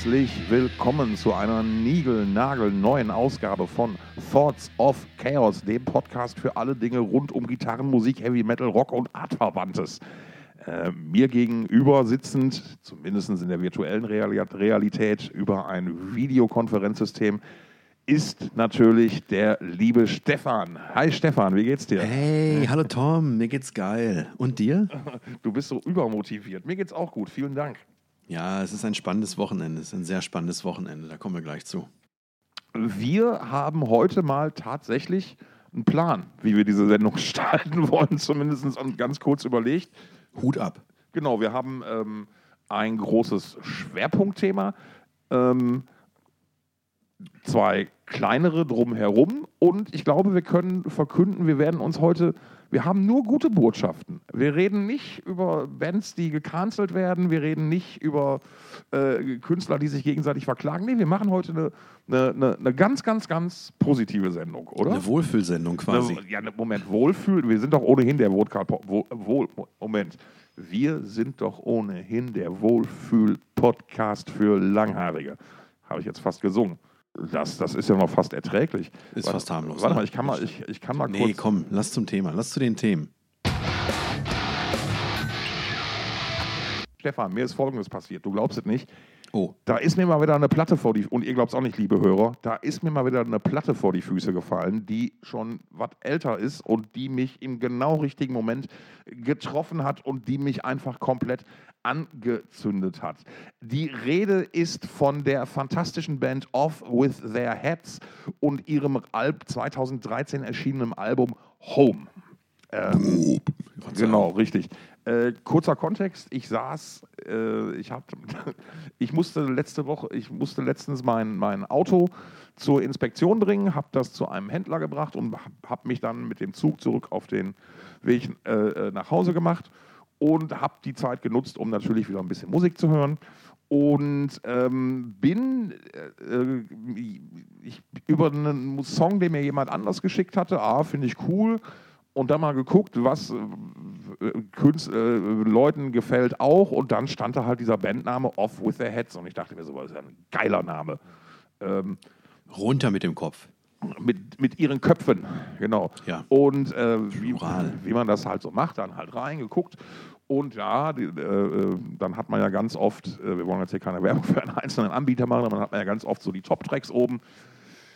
herzlich willkommen zu einer niegelnagelneuen Ausgabe von Thoughts of Chaos, dem Podcast für alle Dinge rund um Gitarren, Musik, Heavy Metal, Rock und Artverwandtes. Äh, mir gegenüber sitzend, zumindest in der virtuellen Realität, über ein Videokonferenzsystem, ist natürlich der liebe Stefan. Hi Stefan, wie geht's dir? Hey, hallo Tom, mir geht's geil. Und dir? Du bist so übermotiviert. Mir geht's auch gut, vielen Dank. Ja, es ist ein spannendes Wochenende. Es ist ein sehr spannendes Wochenende. Da kommen wir gleich zu. Wir haben heute mal tatsächlich einen Plan, wie wir diese Sendung gestalten wollen, zumindest ganz kurz überlegt. Hut ab. Genau, wir haben ähm, ein großes Schwerpunktthema, ähm, zwei kleinere drumherum und ich glaube, wir können verkünden, wir werden uns heute wir haben nur gute Botschaften. Wir reden nicht über Bands, die gecancelt werden. Wir reden nicht über äh, Künstler, die sich gegenseitig verklagen. Nee, wir machen heute eine, eine, eine, ganz, ganz, ganz positive Sendung, oder? Eine Wohlfühlsendung quasi. Eine, ja, Moment, Wohlfühl. Wir sind doch ohnehin der Wohl, Wohl, Moment. Wir sind doch ohnehin der Wohlfühl-Podcast für Langhaarige. Habe ich jetzt fast gesungen. Das, das ist ja noch fast erträglich. Ist warte, fast harmlos. Warte ne? mal, ich kann mal, ich, ich kann mal nee, kurz. Nee, komm, lass zum Thema, lass zu den Themen. Stefan, mir ist Folgendes passiert. Du glaubst es nicht. Oh. Da ist mir mal wieder eine Platte vor die und ihr glaubt es auch nicht, liebe Hörer, da ist mir mal wieder eine Platte vor die Füße gefallen, die schon was älter ist und die mich im genau richtigen Moment getroffen hat und die mich einfach komplett angezündet hat. Die Rede ist von der fantastischen Band Off with Their Heads und ihrem Alb 2013 erschienenen Album Home. Ähm, genau, richtig. Äh, kurzer Kontext, ich saß, äh, ich, hab, ich musste letzte Woche, ich musste letztens mein, mein Auto zur Inspektion bringen, habe das zu einem Händler gebracht und habe mich dann mit dem Zug zurück auf den Weg äh, äh nach Hause gemacht und habe die Zeit genutzt, um natürlich wieder ein bisschen Musik zu hören. Und ähm, bin äh, äh ich, über einen Song, den mir jemand anders geschickt hatte, ah, finde ich cool, und dann mal geguckt, was äh, Künst, äh, Leuten gefällt auch. Und dann stand da halt dieser Bandname Off with Their Heads. Und ich dachte mir so, das ist ja ein geiler Name. Ähm, Runter mit dem Kopf. Mit, mit ihren Köpfen, genau. Ja. Und äh, wie, wie, man das halt so macht, dann halt reingeguckt. Und ja, die, äh, dann hat man ja ganz oft, äh, wir wollen jetzt hier keine Werbung für einen einzelnen Anbieter machen, aber dann hat man ja ganz oft so die Top-Tracks oben.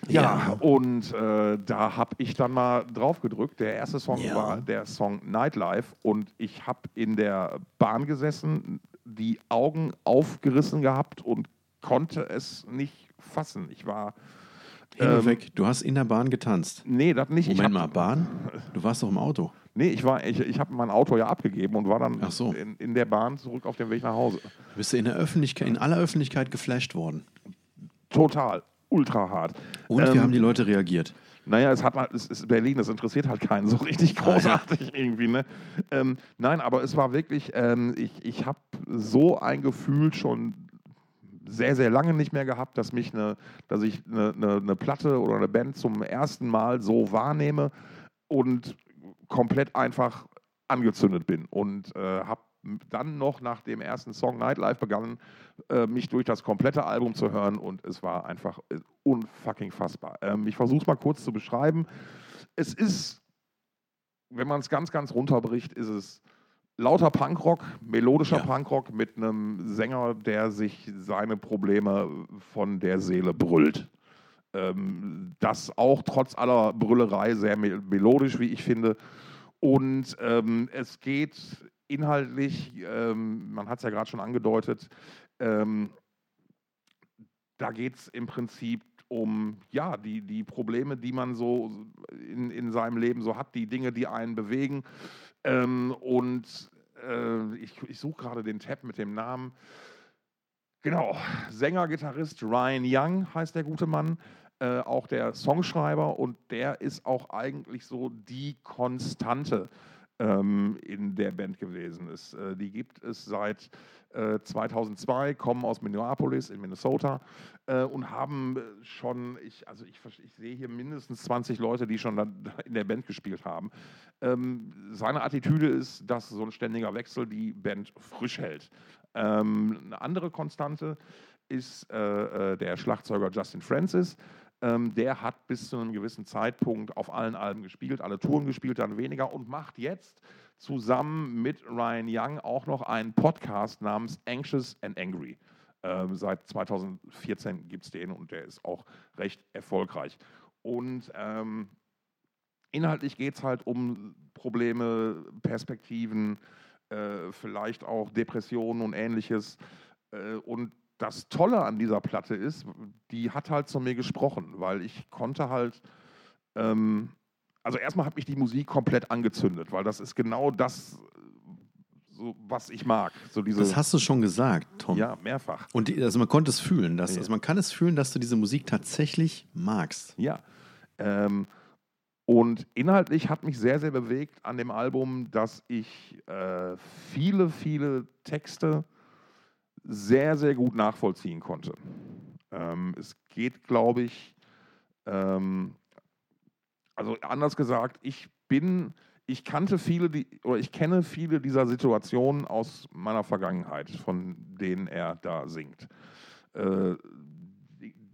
Ja, ja. und äh, da habe ich dann mal drauf gedrückt. Der erste Song ja. war der Song Nightlife und ich habe in der Bahn gesessen, die Augen aufgerissen gehabt und konnte es nicht fassen. Ich war ähm, weg. Du hast in der Bahn getanzt. Nee, das nicht. Moment mal, Bahn? Du warst doch im Auto. Nee, ich, ich, ich habe mein Auto ja abgegeben und war dann so. in, in, der Bahn zurück auf dem Weg nach Hause. Bist du in der Öffentlichkeit, in aller Öffentlichkeit geflasht worden? Total ultra hart. Und ähm, wie haben die Leute reagiert? Naja, es, hat, es ist Berlin, das interessiert halt keinen so richtig großartig ah, ja. irgendwie. Ne? Ähm, nein, aber es war wirklich, ähm, ich, ich habe so ein Gefühl schon sehr, sehr lange nicht mehr gehabt, dass, mich eine, dass ich eine, eine, eine Platte oder eine Band zum ersten Mal so wahrnehme und komplett einfach angezündet bin und äh, habe dann noch nach dem ersten Song Nightlife begann, äh, mich durch das komplette Album zu hören und es war einfach äh, unfucking fassbar. Ähm, ich versuche es mal kurz zu beschreiben. Es ist, wenn man es ganz, ganz runterbricht, ist es lauter Punkrock, melodischer ja. Punkrock mit einem Sänger, der sich seine Probleme von der Seele brüllt. Ähm, das auch trotz aller Brüllerei sehr melodisch, wie ich finde. Und ähm, es geht inhaltlich, ähm, man hat es ja gerade schon angedeutet, ähm, da geht es im Prinzip um ja, die, die Probleme, die man so in, in seinem Leben so hat, die Dinge, die einen bewegen. Ähm, und äh, ich, ich suche gerade den Tab mit dem Namen. Genau, Sänger, Gitarrist Ryan Young heißt der gute Mann. Äh, auch der Songschreiber und der ist auch eigentlich so die Konstante ähm, in der Band gewesen ist. Äh, die gibt es seit äh, 2002, kommen aus Minneapolis in Minnesota äh, und haben äh, schon, ich, also ich, ich, sehe hier mindestens 20 Leute, die schon in der Band gespielt haben. Ähm, seine Attitüde ist, dass so ein ständiger Wechsel die Band frisch hält. Ähm, eine andere Konstante ist äh, der Schlagzeuger Justin Francis. Ähm, der hat bis zu einem gewissen Zeitpunkt auf allen Alben gespielt, alle Touren gespielt, dann weniger und macht jetzt zusammen mit Ryan Young auch noch einen Podcast namens Anxious and Angry. Ähm, seit 2014 gibt es den und der ist auch recht erfolgreich. Und ähm, inhaltlich geht es halt um Probleme, Perspektiven, äh, vielleicht auch Depressionen und ähnliches. Äh, und das Tolle an dieser Platte ist, die hat halt zu mir gesprochen, weil ich konnte halt, ähm, also erstmal hat mich die Musik komplett angezündet, weil das ist genau das, so, was ich mag. So diese, das hast du schon gesagt, Tom. Ja, mehrfach. Und die, also man konnte es fühlen, dass, Ja. also man kann es fühlen, dass du diese Musik tatsächlich magst. Ja. Ähm, und inhaltlich hat mich sehr, sehr bewegt an dem Album, dass ich äh, viele, viele Texte sehr, sehr gut nachvollziehen konnte. Ähm, es geht, glaube ich, ähm, also anders gesagt, ich bin, ich kannte viele, die, oder ich kenne viele dieser Situationen aus meiner Vergangenheit, von denen er da singt. Äh,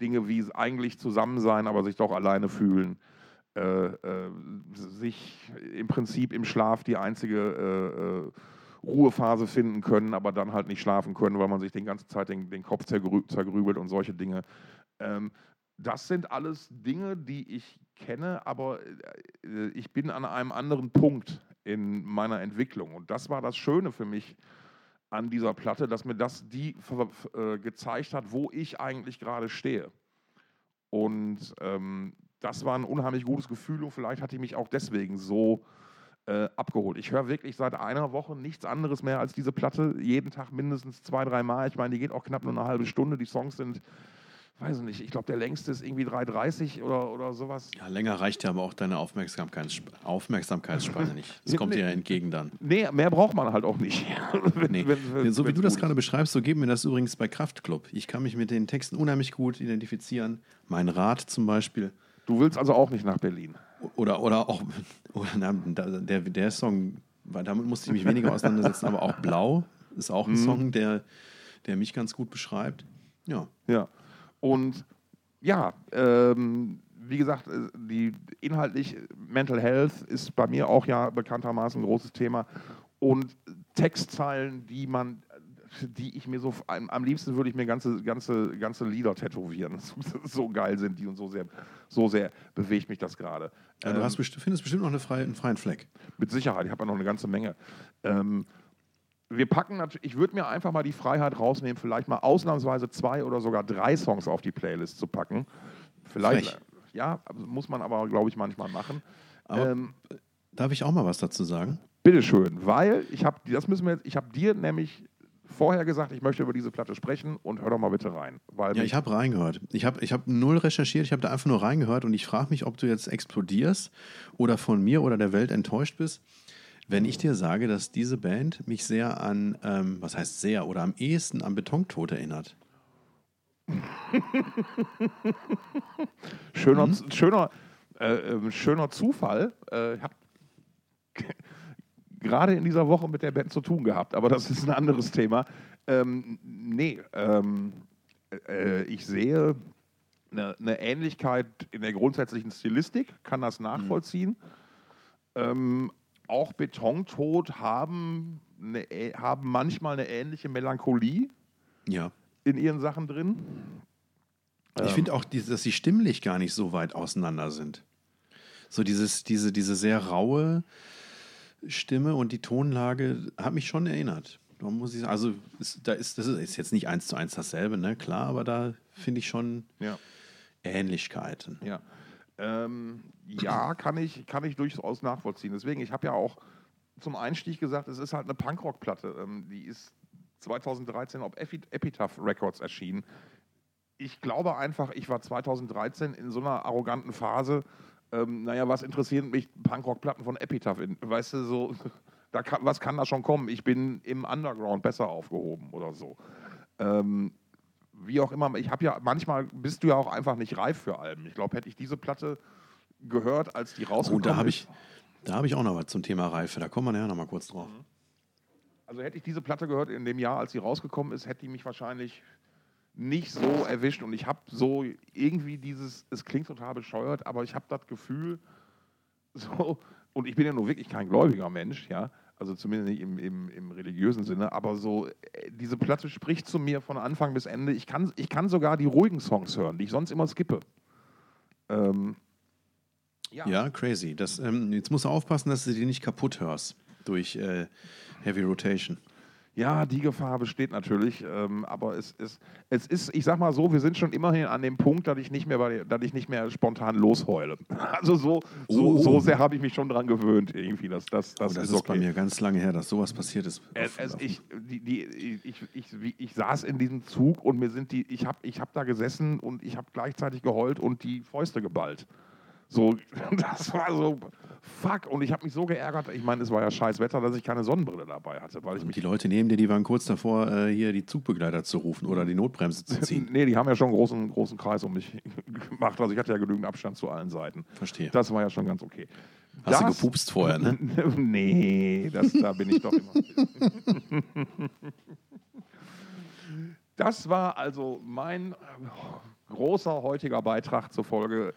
Dinge wie eigentlich zusammen sein, aber sich doch alleine fühlen. Äh, äh, sich im Prinzip im Schlaf die einzige äh, äh, Ruhephase finden können, aber dann halt nicht schlafen können, weil man sich die ganze Zeit den, den Kopf zergrü zergrübelt und solche Dinge. Ähm, das sind alles Dinge, die ich kenne, aber äh, ich bin an einem anderen Punkt in meiner Entwicklung. Und das war das Schöne für mich an dieser Platte, dass mir das die äh, gezeigt hat, wo ich eigentlich gerade stehe. Und ähm, das war ein unheimlich gutes Gefühl und vielleicht hat die mich auch deswegen so äh, abgeholt. Ich höre wirklich seit einer Woche nichts anderes mehr als diese Platte. Jeden Tag mindestens zwei, drei Mal. Ich meine, die geht auch knapp nur eine halbe Stunde. Die Songs sind, weiß ich nicht, ich glaube, der längste ist irgendwie 3,30 oder, oder sowas. Ja, länger reicht ja aber auch deine Aufmerksamkeits Aufmerksamkeitsspanne nicht. Das kommt dir ja entgegen dann. Nee, mehr braucht man halt auch nicht. Nee. wenn- wenn- so wie du das gerade beschreibst, so geht mir das übrigens bei Kraftklub. Ich kann mich mit den Texten unheimlich gut identifizieren. Mein Rat zum Beispiel. Du willst also auch nicht nach Berlin. Oder, oder auch, oder, na, der, der Song, weil damit musste ich mich weniger auseinandersetzen, aber auch Blau ist auch ein Song, der, der mich ganz gut beschreibt. Ja. Ja. Und ja, ähm, wie gesagt, äh, die inhaltlich Mental Health ist bei mir auch ja bekanntermaßen ein großes Thema. Und Textzeilen, die man, die ich mir so am, liebsten würde ich mir ganze, ganze, ganze Lieder tätowieren. So geil sind die und so sehr, so sehr bewegt mich das gerade. ja du Ähm, hast besti- findest bestimmt noch eine freie, einen freien Fleck. mit Sicherheit, ich habe ja noch eine ganze Menge. Ähm, wir packen natürlich, ich würde mir einfach mal die Freiheit rausnehmen, vielleicht mal ausnahmsweise zwei oder sogar drei Songs auf die Playlist zu packen. Vielleicht, Frech. ja, muss man aber, glaube ich, manchmal machen. Ähm, Darf ich auch mal was dazu sagen? bitteschön, weil ich habe, das müssen wir jetzt, ich habe dir nämlich vorher gesagt, ich möchte über diese Platte sprechen und hör doch mal bitte rein. Ja, ich habe reingehört. Ich habe ich hab null recherchiert, ich habe da einfach nur reingehört und ich frage mich, ob du jetzt explodierst oder von mir oder der Welt enttäuscht bist, wenn ich dir sage, dass diese Band mich sehr an, ähm, was heißt sehr, oder am ehesten an Betontod erinnert. Schöner, Mhm. schöner, äh, ähm, schöner Zufall. Äh, ich habe gerade in dieser Woche mit der Band zu tun gehabt, aber das ist ein anderes Thema. Ähm, nee, ähm, äh, ich sehe eine, eine Ähnlichkeit in der grundsätzlichen Stilistik, kann das nachvollziehen. Ähm, auch Betontod haben, eine, haben manchmal eine ähnliche Melancholie Ja. in ihren Sachen drin. Ich Ähm. finde auch, dass sie stimmlich gar nicht so weit auseinander sind. So dieses, diese, diese sehr raue Stimme und die Tonlage hat mich schon erinnert. Da muss ich sagen, also ist, da ist, das ist jetzt nicht eins zu eins dasselbe, ne? Klar, aber da finde ich schon Ja. Ähnlichkeiten. Ja, ähm, ja kann, ich, kann ich durchaus nachvollziehen. Deswegen, ich habe ja auch zum Einstieg gesagt, es ist halt eine Punkrock-Platte. Ähm, die ist 2013 auf Epi- Epitaph Records erschienen. Ich glaube einfach, ich war 2013 in so einer arroganten Phase. Ähm, naja, was interessieren mich Punkrock-Platten von Epitaph? In, weißt du, so, da kann, was kann da schon kommen? Ich bin im Underground besser aufgehoben oder so. Ähm, wie auch immer, ich habe ja, manchmal bist du ja auch einfach nicht reif für Alben. Ich glaube, hätte ich diese Platte gehört, als die Oh, rausgekommen da habe ist. ich, da habe ich auch noch was zum Thema Reife. Da kommen wir nachher noch mal kurz drauf. Also hätte ich diese Platte gehört in dem Jahr, als sie rausgekommen ist, hätte die mich wahrscheinlich nicht so erwischt und ich habe so irgendwie dieses, es klingt total bescheuert, aber ich habe das Gefühl, so, und ich bin ja nur wirklich kein gläubiger Mensch, ja, also zumindest nicht im, im, im religiösen Sinne, aber so, äh, diese Platte spricht zu mir von Anfang bis Ende. Ich kann, ich kann sogar die ruhigen Songs hören, die ich sonst immer skippe. Ähm, ja. ja. crazy. Das, ähm, jetzt musst du aufpassen, dass du die nicht kaputt hörst durch äh, Heavy Rotation. Ja, die Gefahr besteht natürlich, ähm, aber es ist, es ist, ich sag mal so, wir sind schon immerhin an dem Punkt, dass ich nicht mehr, bei, dass ich nicht mehr spontan losheule. Also so, so, oh. so sehr habe ich mich schon dran gewöhnt irgendwie. Dass, das, das, oh, das ist, okay. bei mir ganz lange her, dass sowas passiert ist. Es, es, ich, die, die, ich, ich, ich, ich, saß in diesem Zug und mir sind die, ich habe ich hab da gesessen und ich habe gleichzeitig geheult und die Fäuste geballt. So, das war so, fuck. Und ich habe mich so geärgert. Ich meine, es war ja scheiß Wetter, dass ich keine Sonnenbrille dabei hatte. Weil ich mich die Leute neben dir, die waren kurz davor, äh, hier die Zugbegleiter zu rufen oder die Notbremse zu ziehen. nee, die haben ja schon einen großen, großen Kreis um mich gemacht. Also ich hatte ja genügend Abstand zu allen Seiten. Verstehe. Das war ja schon ganz okay. Hast das, du gepupst vorher, ne? nee, das, da bin ich doch immer. das war also mein großer heutiger Beitrag zur Folge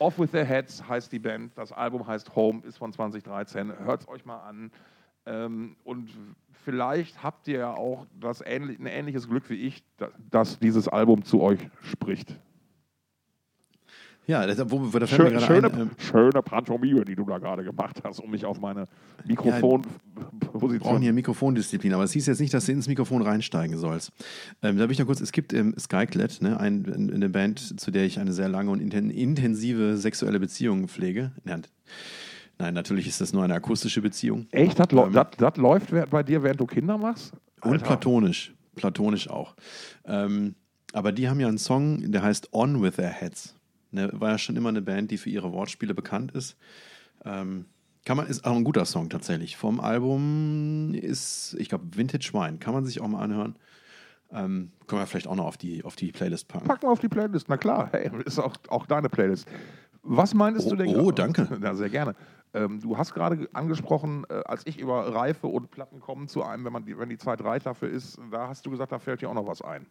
Off with the Heads heißt die Band, das Album heißt Home, ist von 2013. Hört es euch mal an. Ähm, und vielleicht habt ihr ja auch das ähnlich, ein ähnliches Glück wie ich, dass dieses Album zu euch spricht. Ja, das, wo, wo, da Schön, schöne, ein, ähm, schöne Pantomime, die du da gerade gemacht hast, um mich auf meine Mikrofonposition. Ja, wir brauchen hier Mikrofondisziplin, aber es hieß jetzt nicht, dass du ins Mikrofon reinsteigen sollst. Ähm, da will ich noch kurz, es gibt ähm, Skyclad, ne, ein, eine Band, zu der ich eine sehr lange und intensive sexuelle Beziehung pflege. Nein, nein natürlich ist das nur eine akustische Beziehung. Echt? Das, ähm, das, das läuft bei dir, während du Kinder machst? Alter. Und platonisch. Platonisch auch. Ähm, aber die haben ja einen Song, der heißt On With Their Heads. Ne, war ja schon immer eine Band, die für ihre Wortspiele bekannt ist. Ähm, kann man, ist auch ein guter Song tatsächlich. Vom Album ist, ich glaube, Vintage Wine. Kann man sich auch mal anhören. Ähm, können wir vielleicht auch noch auf die, auf die Playlist packen. Packen wir auf die Playlist, na klar. Hey, ist auch, auch deine Playlist. Was meinst oh, du denn? Oh, danke. Ja, sehr gerne. Ähm, du hast gerade angesprochen, äh, als ich über Reife und Platten komme zu einem, wenn, man die, wenn die Zeit reif dafür ist, da hast du gesagt, da fällt dir auch noch was ein.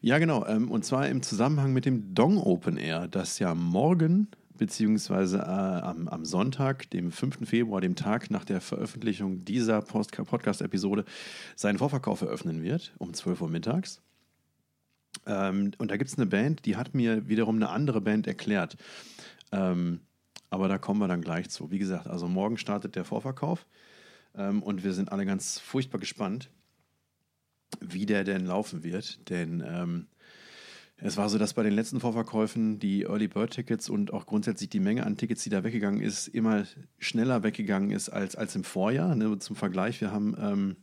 Ja, genau. Ähm, und zwar im Zusammenhang mit dem Dong Open Air, das ja morgen beziehungsweise äh, am, am, Sonntag, dem 5. Februar, dem Tag nach der Veröffentlichung dieser Podcast-Episode, seinen Vorverkauf eröffnen wird, um 12 Uhr mittags. Ähm, und da gibt es eine Band, die hat mir wiederum eine andere Band erklärt. Ähm, aber da kommen wir dann gleich zu. Wie gesagt, also morgen startet der Vorverkauf ähm, und wir sind alle ganz furchtbar gespannt wie der denn laufen wird. Denn ähm, es war so, dass bei den letzten Vorverkäufen die Early Bird Tickets und auch grundsätzlich die Menge an Tickets, die da weggegangen ist, immer schneller weggegangen ist als, als im Vorjahr. Ne? Zum Vergleich, wir haben ähm,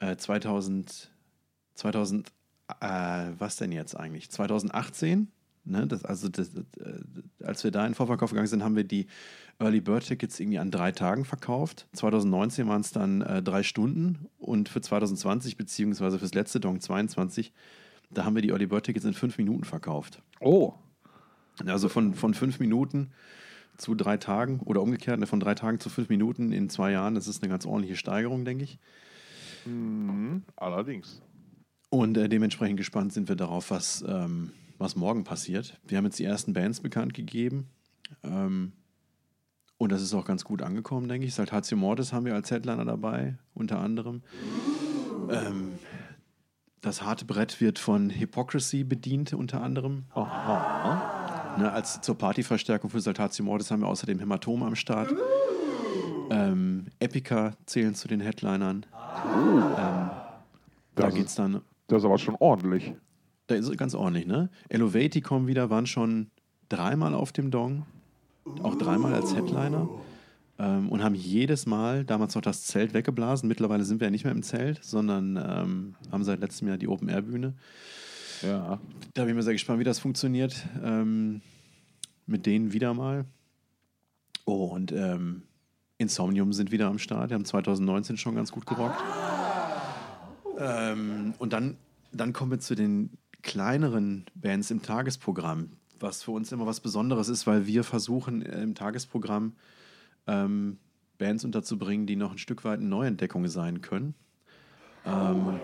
äh, 2000, 2000 äh, was denn jetzt eigentlich? 2018 Ne, das, also das, äh, als wir da in den Vorverkauf gegangen sind, haben wir die Early Bird Tickets irgendwie an drei Tagen verkauft. 2019 waren es dann äh, drei Stunden und für 2020 beziehungsweise fürs letzte Dong 22, da haben wir die Early Bird Tickets in fünf Minuten verkauft. Oh. Also von, von fünf Minuten zu drei Tagen oder umgekehrt, ne, von drei Tagen zu fünf Minuten in zwei Jahren, das ist eine ganz ordentliche Steigerung, denke ich. Mhm, allerdings. Und äh, dementsprechend gespannt sind wir darauf, was ähm, was morgen passiert. Wir haben jetzt die ersten Bands bekannt gegeben. Ähm, und das ist auch ganz gut angekommen, denke ich. Saltatio Mortis haben wir als Headliner dabei, unter anderem. Ähm, das harte Brett wird von Hypocrisy bedient, unter anderem. Aha. Ne, als zur Partyverstärkung für Saltatio Mortis haben wir außerdem Hämatom am Start. Ähm, Epica zählen zu den Headlinern. Oh. Ähm, da geht's dann. Das ist aber schon ordentlich. Da ist ganz ordentlich, ne? Elevati kommen wieder, waren schon dreimal auf dem Dong, auch dreimal als Headliner ähm, und haben jedes Mal damals noch das Zelt weggeblasen. Mittlerweile sind wir ja nicht mehr im Zelt, sondern ähm, haben seit letztem Jahr die Open-Air-Bühne. Ja. Da bin ich mir sehr gespannt, wie das funktioniert. Ähm, mit denen wieder mal. Oh, und ähm, Insomnium sind wieder am Start. Die haben 2019 schon ganz gut gerockt. Ähm, und dann, dann kommen wir zu den kleineren Bands im Tagesprogramm, was für uns immer was Besonderes ist, weil wir versuchen äh, im Tagesprogramm ähm, Bands unterzubringen, die noch ein Stück weit eine Neuentdeckung sein können. Ähm,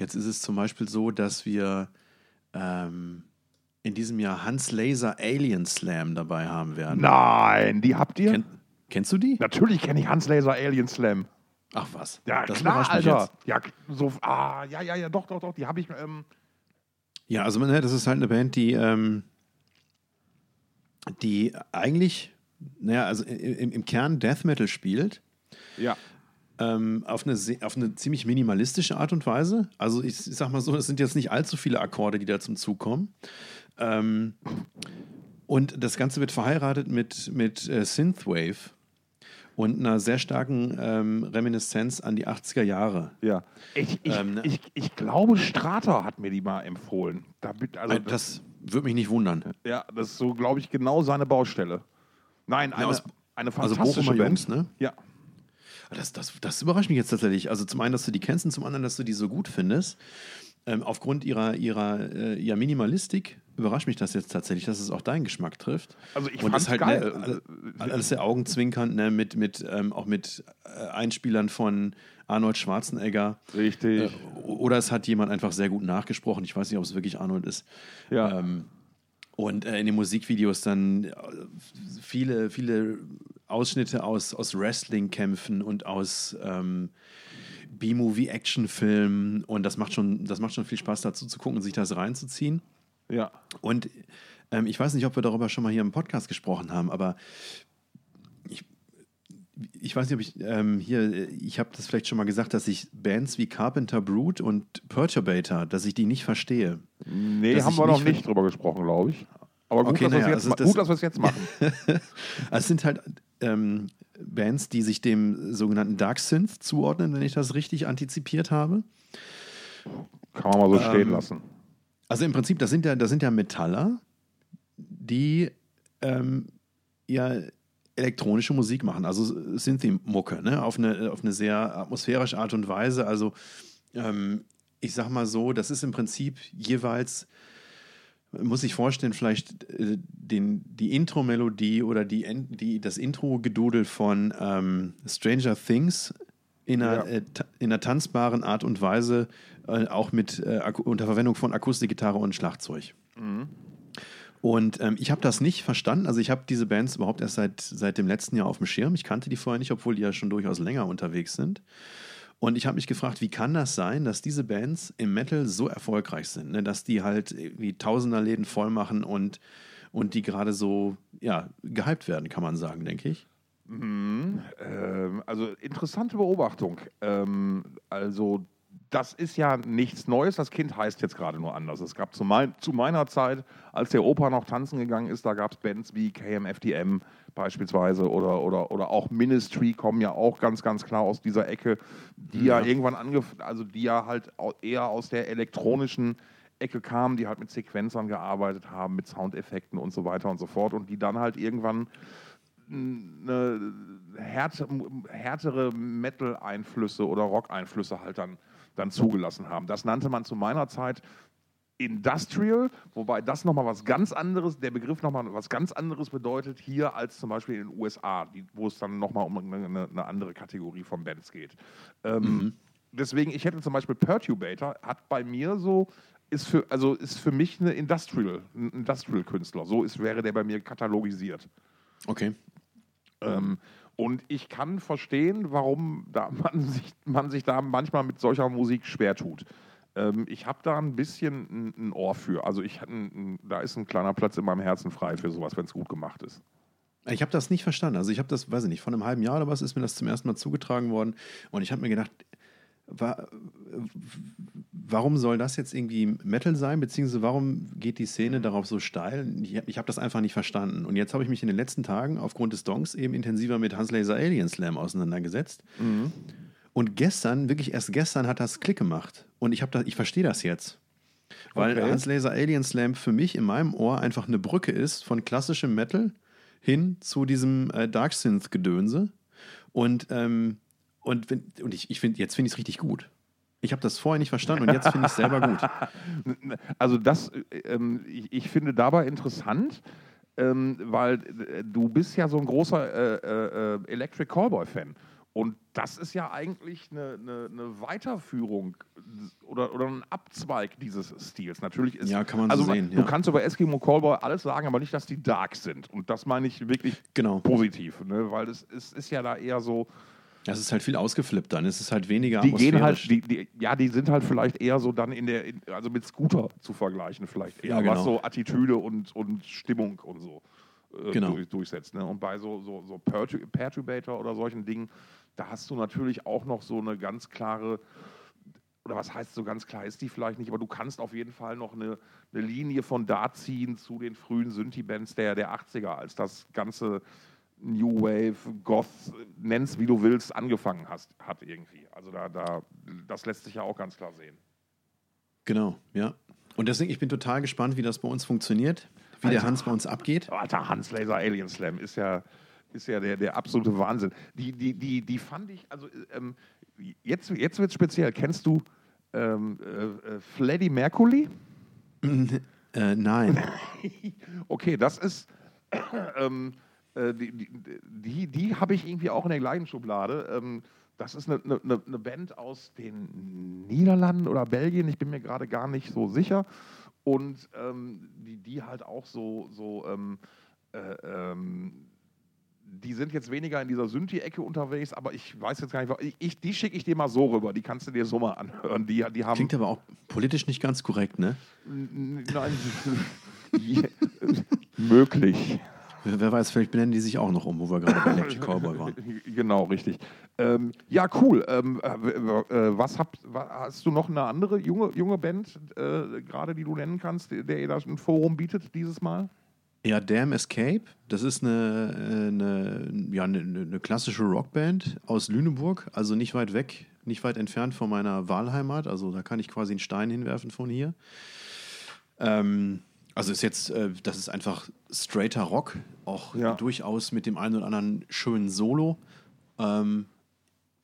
Jetzt ist es zum Beispiel so, dass wir ähm, in diesem Jahr Hans Laser Alien Slam dabei haben werden. Nein, die habt ihr? Kenn, kennst du die? Natürlich kenne ich Hans Laser Alien Slam. Ach was. Ja, das klar, Alter. Ja, so, ah, ja, ja, ja, doch, doch, doch, die habe ich, ähm, Ja, also ne, das ist halt eine Band, die, ähm, die eigentlich, naja, also im, im Kern Death Metal spielt. ja. ähm, auf, eine, auf eine ziemlich minimalistische Art und Weise. Also ich, ich sag mal so, es sind jetzt nicht allzu viele Akkorde, die da zum Zug kommen. Ähm, und das Ganze wird verheiratet mit, mit äh, Synthwave und einer sehr starken ähm, Reminiszenz an die 80er Jahre. Ja. Ich, ich, Ähm, ne? ich, ich glaube, Strata hat mir die mal empfohlen. Da, also, Also das würde mich nicht wundern. ja, das ist so, glaube ich, genau seine Baustelle. Nein, eine, aus- eine Also fantastische Bochumer Band. Jungs, ne? Ja. Das, das, das überrascht mich jetzt tatsächlich. Also zum einen, dass du die kennst und zum anderen, dass du die so gut findest. Ähm, aufgrund ihrer, ihrer, äh, ihrer Minimalistik überrascht mich das jetzt tatsächlich, dass es auch deinen Geschmack trifft. Also ich und fand's ist halt geil. Ne, alle- alles sehr augenzwinkernd, ne, mit, mit, ähm, auch mit äh, Einspielern von Arnold Schwarzenegger. Richtig. Äh, oder es hat jemand einfach sehr gut nachgesprochen. Ich weiß nicht, ob es wirklich Arnold ist. Ja. Ähm, und äh, in den Musikvideos dann äh, viele, viele Ausschnitte aus, aus Wrestling-Kämpfen und aus ähm, B-Movie-Actionfilmen. Und das macht, schon, das macht schon viel Spaß, dazu zu gucken und sich das reinzuziehen. ja. Und ähm, ich weiß nicht, ob wir darüber schon mal hier im Podcast gesprochen haben, aber ich, ich weiß nicht, ob ich ähm, hier, ich habe das vielleicht schon mal gesagt, dass ich Bands wie Carpenter Brute und Perturbator, dass ich die nicht verstehe. Nee, Dass haben wir noch nicht- drüber gesprochen, glaube ich. Aber gut, Okay, dass wir es naja, jetzt, also das- gut, dass wir es jetzt machen. Also es sind halt ähm, Bands, die sich dem sogenannten Dark Synth zuordnen, wenn ich das richtig antizipiert habe. Kann man mal so stehen Ähm, lassen. Also im Prinzip, das sind ja, das sind ja Metaller, die ähm, ja elektronische Musik machen, also Synthie-Mucke, ne? auf, eine, auf eine sehr atmosphärische Art und Weise. Also ähm, ich sag mal so, das ist im Prinzip jeweils, muss ich vorstellen, vielleicht äh, den, die Intro-Melodie oder die, die, das Intro-Gedudel von ähm, Stranger Things in einer, Ja. äh, in einer tanzbaren Art und Weise, äh, auch mit äh, unter Verwendung von Akustikgitarre und Schlagzeug. Und ähm, ich habe das nicht verstanden. Also ich habe diese Bands überhaupt erst seit, seit dem letzten Jahr auf dem Schirm. Ich kannte die vorher nicht, obwohl die ja schon durchaus länger unterwegs sind. Und ich habe mich gefragt, wie kann das sein, dass diese Bands im Metal so erfolgreich sind, ne? dass die halt irgendwie Tausenderläden voll machen und, und die gerade so ja, gehypt werden, kann man sagen, denke ich. Ähm, also interessante Beobachtung. Ähm, also das ist ja nichts Neues. Das Kind heißt jetzt gerade nur anders. Es gab zu, mein, zu meiner Zeit, als der Opa noch tanzen gegangen ist, da gab es Bands wie KMFDM beispielsweise oder, oder, oder auch Ministry kommen ja auch ganz, ganz klar aus dieser Ecke, die ja, Ja. irgendwann angefangen, also die ja halt eher aus der elektronischen Ecke kamen, die halt mit Sequenzern gearbeitet haben, mit Soundeffekten und so weiter und so fort und die dann halt irgendwann eine härte, härtere Metal-Einflüsse oder Rock-Einflüsse halt dann, dann zugelassen haben. Das nannte man zu meiner Zeit Industrial, wobei das nochmal was ganz anderes, der Begriff nochmal was ganz anderes bedeutet hier als zum Beispiel in den USA, die, wo es dann nochmal um eine, eine andere Kategorie von Bands geht. Ähm, Deswegen, ich hätte zum Beispiel Perturbator, hat bei mir so, ist für, also ist für mich eine Industrial, ein Industrial-Künstler. So ist, wäre der bei mir katalogisiert. Okay. Ähm, und ich kann verstehen, warum da man, sich, man sich da manchmal mit solcher Musik schwer tut. Ähm, ich habe da ein bisschen ein, ein Ohr für. Also ich, ein, ein, da ist ein kleiner Platz in meinem Herzen frei für sowas, wenn es gut gemacht ist. Ich habe das nicht verstanden. Also ich habe das, weiß ich nicht, vor einem halben Jahr oder was ist mir das zum ersten Mal zugetragen worden. Und ich habe mir gedacht, wa warum soll das jetzt irgendwie Metal sein, beziehungsweise warum geht die Szene darauf so steil? Ich, ich habe das einfach nicht verstanden. Und jetzt habe ich mich in den letzten Tagen aufgrund des Donks eben intensiver mit Hans Laser Alien Slam auseinandergesetzt. Und gestern, wirklich erst gestern, hat das Klick gemacht. Und ich, da, ich verstehe das jetzt. Weil Okay. Hans Laser Alien Slam für mich in meinem Ohr einfach eine Brücke ist von klassischem Metal hin zu diesem äh, Dark Synth-Gedönse. Und, ähm, und, wenn, und ich, ich finde, jetzt finde ich es richtig gut. Ich habe das vorher nicht verstanden und jetzt finde ich es selber gut. Also das, äh, ähm, ich, ich finde dabei interessant, ähm, weil äh, du bist ja so ein großer äh, äh, Electric Callboy-Fan. Und das ist ja eigentlich eine, eine, eine Weiterführung oder, oder ein Abzweig dieses Stils. Natürlich ist Ja, kann man so also sehen, Du ja. kannst über Eskimo Callboy alles sagen, aber nicht, dass die dark sind. Und das meine ich wirklich Genau. positiv, ne? weil es, es ist ja da eher so, Das ist halt viel ausgeflippt dann. Es ist halt weniger die gehen halt, die, die, ja, die sind halt vielleicht eher so dann in der, in, also mit Scooter zu vergleichen, vielleicht eher, Ja, genau. was so Attitüde und, und Stimmung und so äh, Genau. durch, durchsetzt. Ne? Und bei so, so, so Pertu- Perturbator oder solchen Dingen, da hast du natürlich auch noch so eine ganz klare, oder was heißt so ganz klar, ist die vielleicht nicht, aber du kannst auf jeden Fall noch eine, eine Linie von da ziehen zu den frühen Synthie-Bands der, der 80er, als das ganze New Wave, Goth, nenn's wie du willst, angefangen hast, hat irgendwie. Also da, da, das lässt sich ja auch ganz klar sehen. Genau, ja. Und deswegen, ich bin total gespannt, wie das bei uns funktioniert, wie der Alter. Hans bei uns abgeht. Alter, Hans Laser Alien Slam ist ja, ist ja der, der absolute Wahnsinn. Die, die, die, die fand ich, also ähm, jetzt, jetzt wird es speziell. Kennst du ähm, äh, äh, Freddie Mercury? Äh, nein. Okay, das ist. ähm, äh, die die, die, die habe ich irgendwie auch in der gleichen Schublade. Ähm, das ist eine, eine, eine Band aus den Niederlanden oder Belgien, ich bin mir gerade gar nicht so sicher. Und ähm, die, die halt auch so, so ähm, äh, ähm, die sind jetzt weniger in dieser Synthi-Ecke unterwegs, aber ich weiß jetzt gar nicht, ich, ich, die schicke ich dir mal so rüber, die kannst du dir so mal anhören. Die, die haben Klingt aber auch politisch nicht ganz korrekt, ne? Nein, möglich. Wer weiß, vielleicht benennen die sich auch noch um, wo wir gerade bei Electric Cowboy waren. Genau, richtig. Ähm, ja, cool. Ähm, äh, äh, was habt, hast du noch eine andere junge, junge Band, äh, gerade die du nennen kannst, der ihr da ein Forum bietet dieses Mal? Ja, Damn Escape, das ist eine, äh, eine, ja, eine, eine klassische Rockband aus Lüneburg, also nicht weit weg, nicht weit entfernt von meiner Wahlheimat. Also da kann ich quasi einen Stein hinwerfen von hier. Ähm, also ist jetzt, äh, das ist einfach straighter Rock, auch Ja. durchaus mit dem einen oder anderen schönen Solo. Ähm,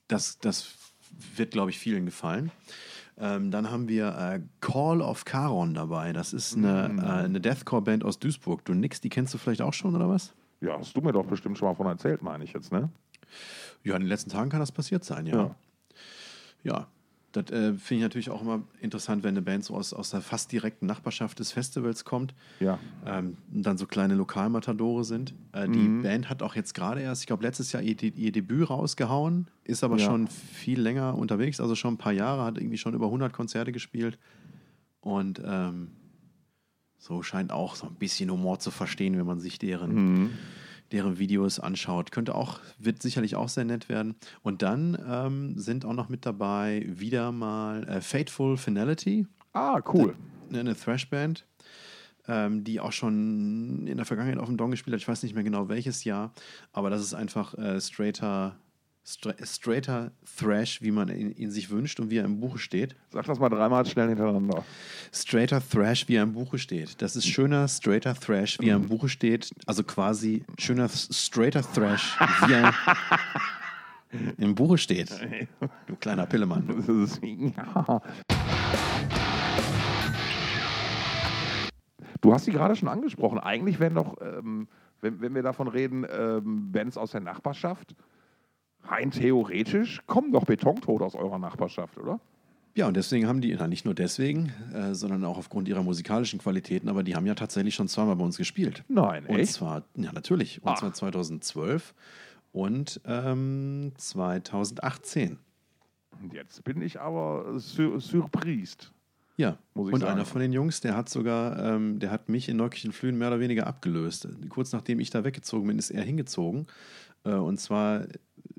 das, das wird, glaube ich, vielen gefallen. Ähm, dann haben wir äh, Call of Charon dabei. Das ist eine, Mm. äh, eine Deathcore-Band aus Duisburg. Du nix, die kennst du vielleicht auch schon, oder was? Ja, hast du mir doch bestimmt schon mal von erzählt, meine ich jetzt, ne? Ja, in den letzten Tagen kann das passiert sein, ja. Ja. Ja, das äh, finde ich natürlich auch immer interessant, wenn eine Band so aus, aus der fast direkten Nachbarschaft des Festivals kommt. Ja. ähm, und dann so kleine Lokalmatadore sind. Äh, die Mhm. Band hat auch jetzt gerade erst, ich glaube, letztes Jahr ihr, ihr Debüt rausgehauen, ist aber Ja. schon viel länger unterwegs, also schon ein paar Jahre, hat irgendwie schon über 100 Konzerte gespielt und ähm, so scheint auch so ein bisschen Humor zu verstehen, wenn man sich deren, Mhm. Deren Videos anschaut. Könnte auch, wird sicherlich auch sehr nett werden. Und dann ähm, sind auch noch mit dabei wieder mal äh, Fateful Finality, Ah, cool. ne, eine Thrash-Band, ähm, die auch schon in der Vergangenheit auf dem Dong gespielt hat. Ich weiß nicht mehr genau welches Jahr, aber das ist einfach äh, straighter, stra straighter Thrash, wie man ihn, ihn sich wünscht und wie er im Buche steht. Sag das mal dreimal schnell hintereinander. Straighter Thrash, wie er im Buche steht. Das ist schöner straighter Thrash, wie er im Buche steht. Also quasi schöner straighter Thrash, wie er im Buche steht. Du kleiner Pillemann. Ja. Du hast sie gerade schon angesprochen. Eigentlich wären doch, ähm, wenn, wenn wir davon reden, ähm, Bands aus der Nachbarschaft, rein theoretisch kommen doch Betontod aus eurer Nachbarschaft, oder? Ja, und deswegen haben die, na, nicht nur deswegen, äh, sondern auch aufgrund ihrer musikalischen Qualitäten, aber die haben ja tatsächlich schon zweimal bei uns gespielt. Nein, Und echt? zwar, ja, natürlich. Und Ah. zwar 2012 und ähm, 2018. Und Jetzt bin ich aber sur surprised. Ja, Muss ich und sagen. einer von den Jungs, der hat sogar, ähm, der hat mich in Neukirchen mehr oder weniger abgelöst. Kurz nachdem ich da weggezogen bin, ist er hingezogen. Äh, und zwar,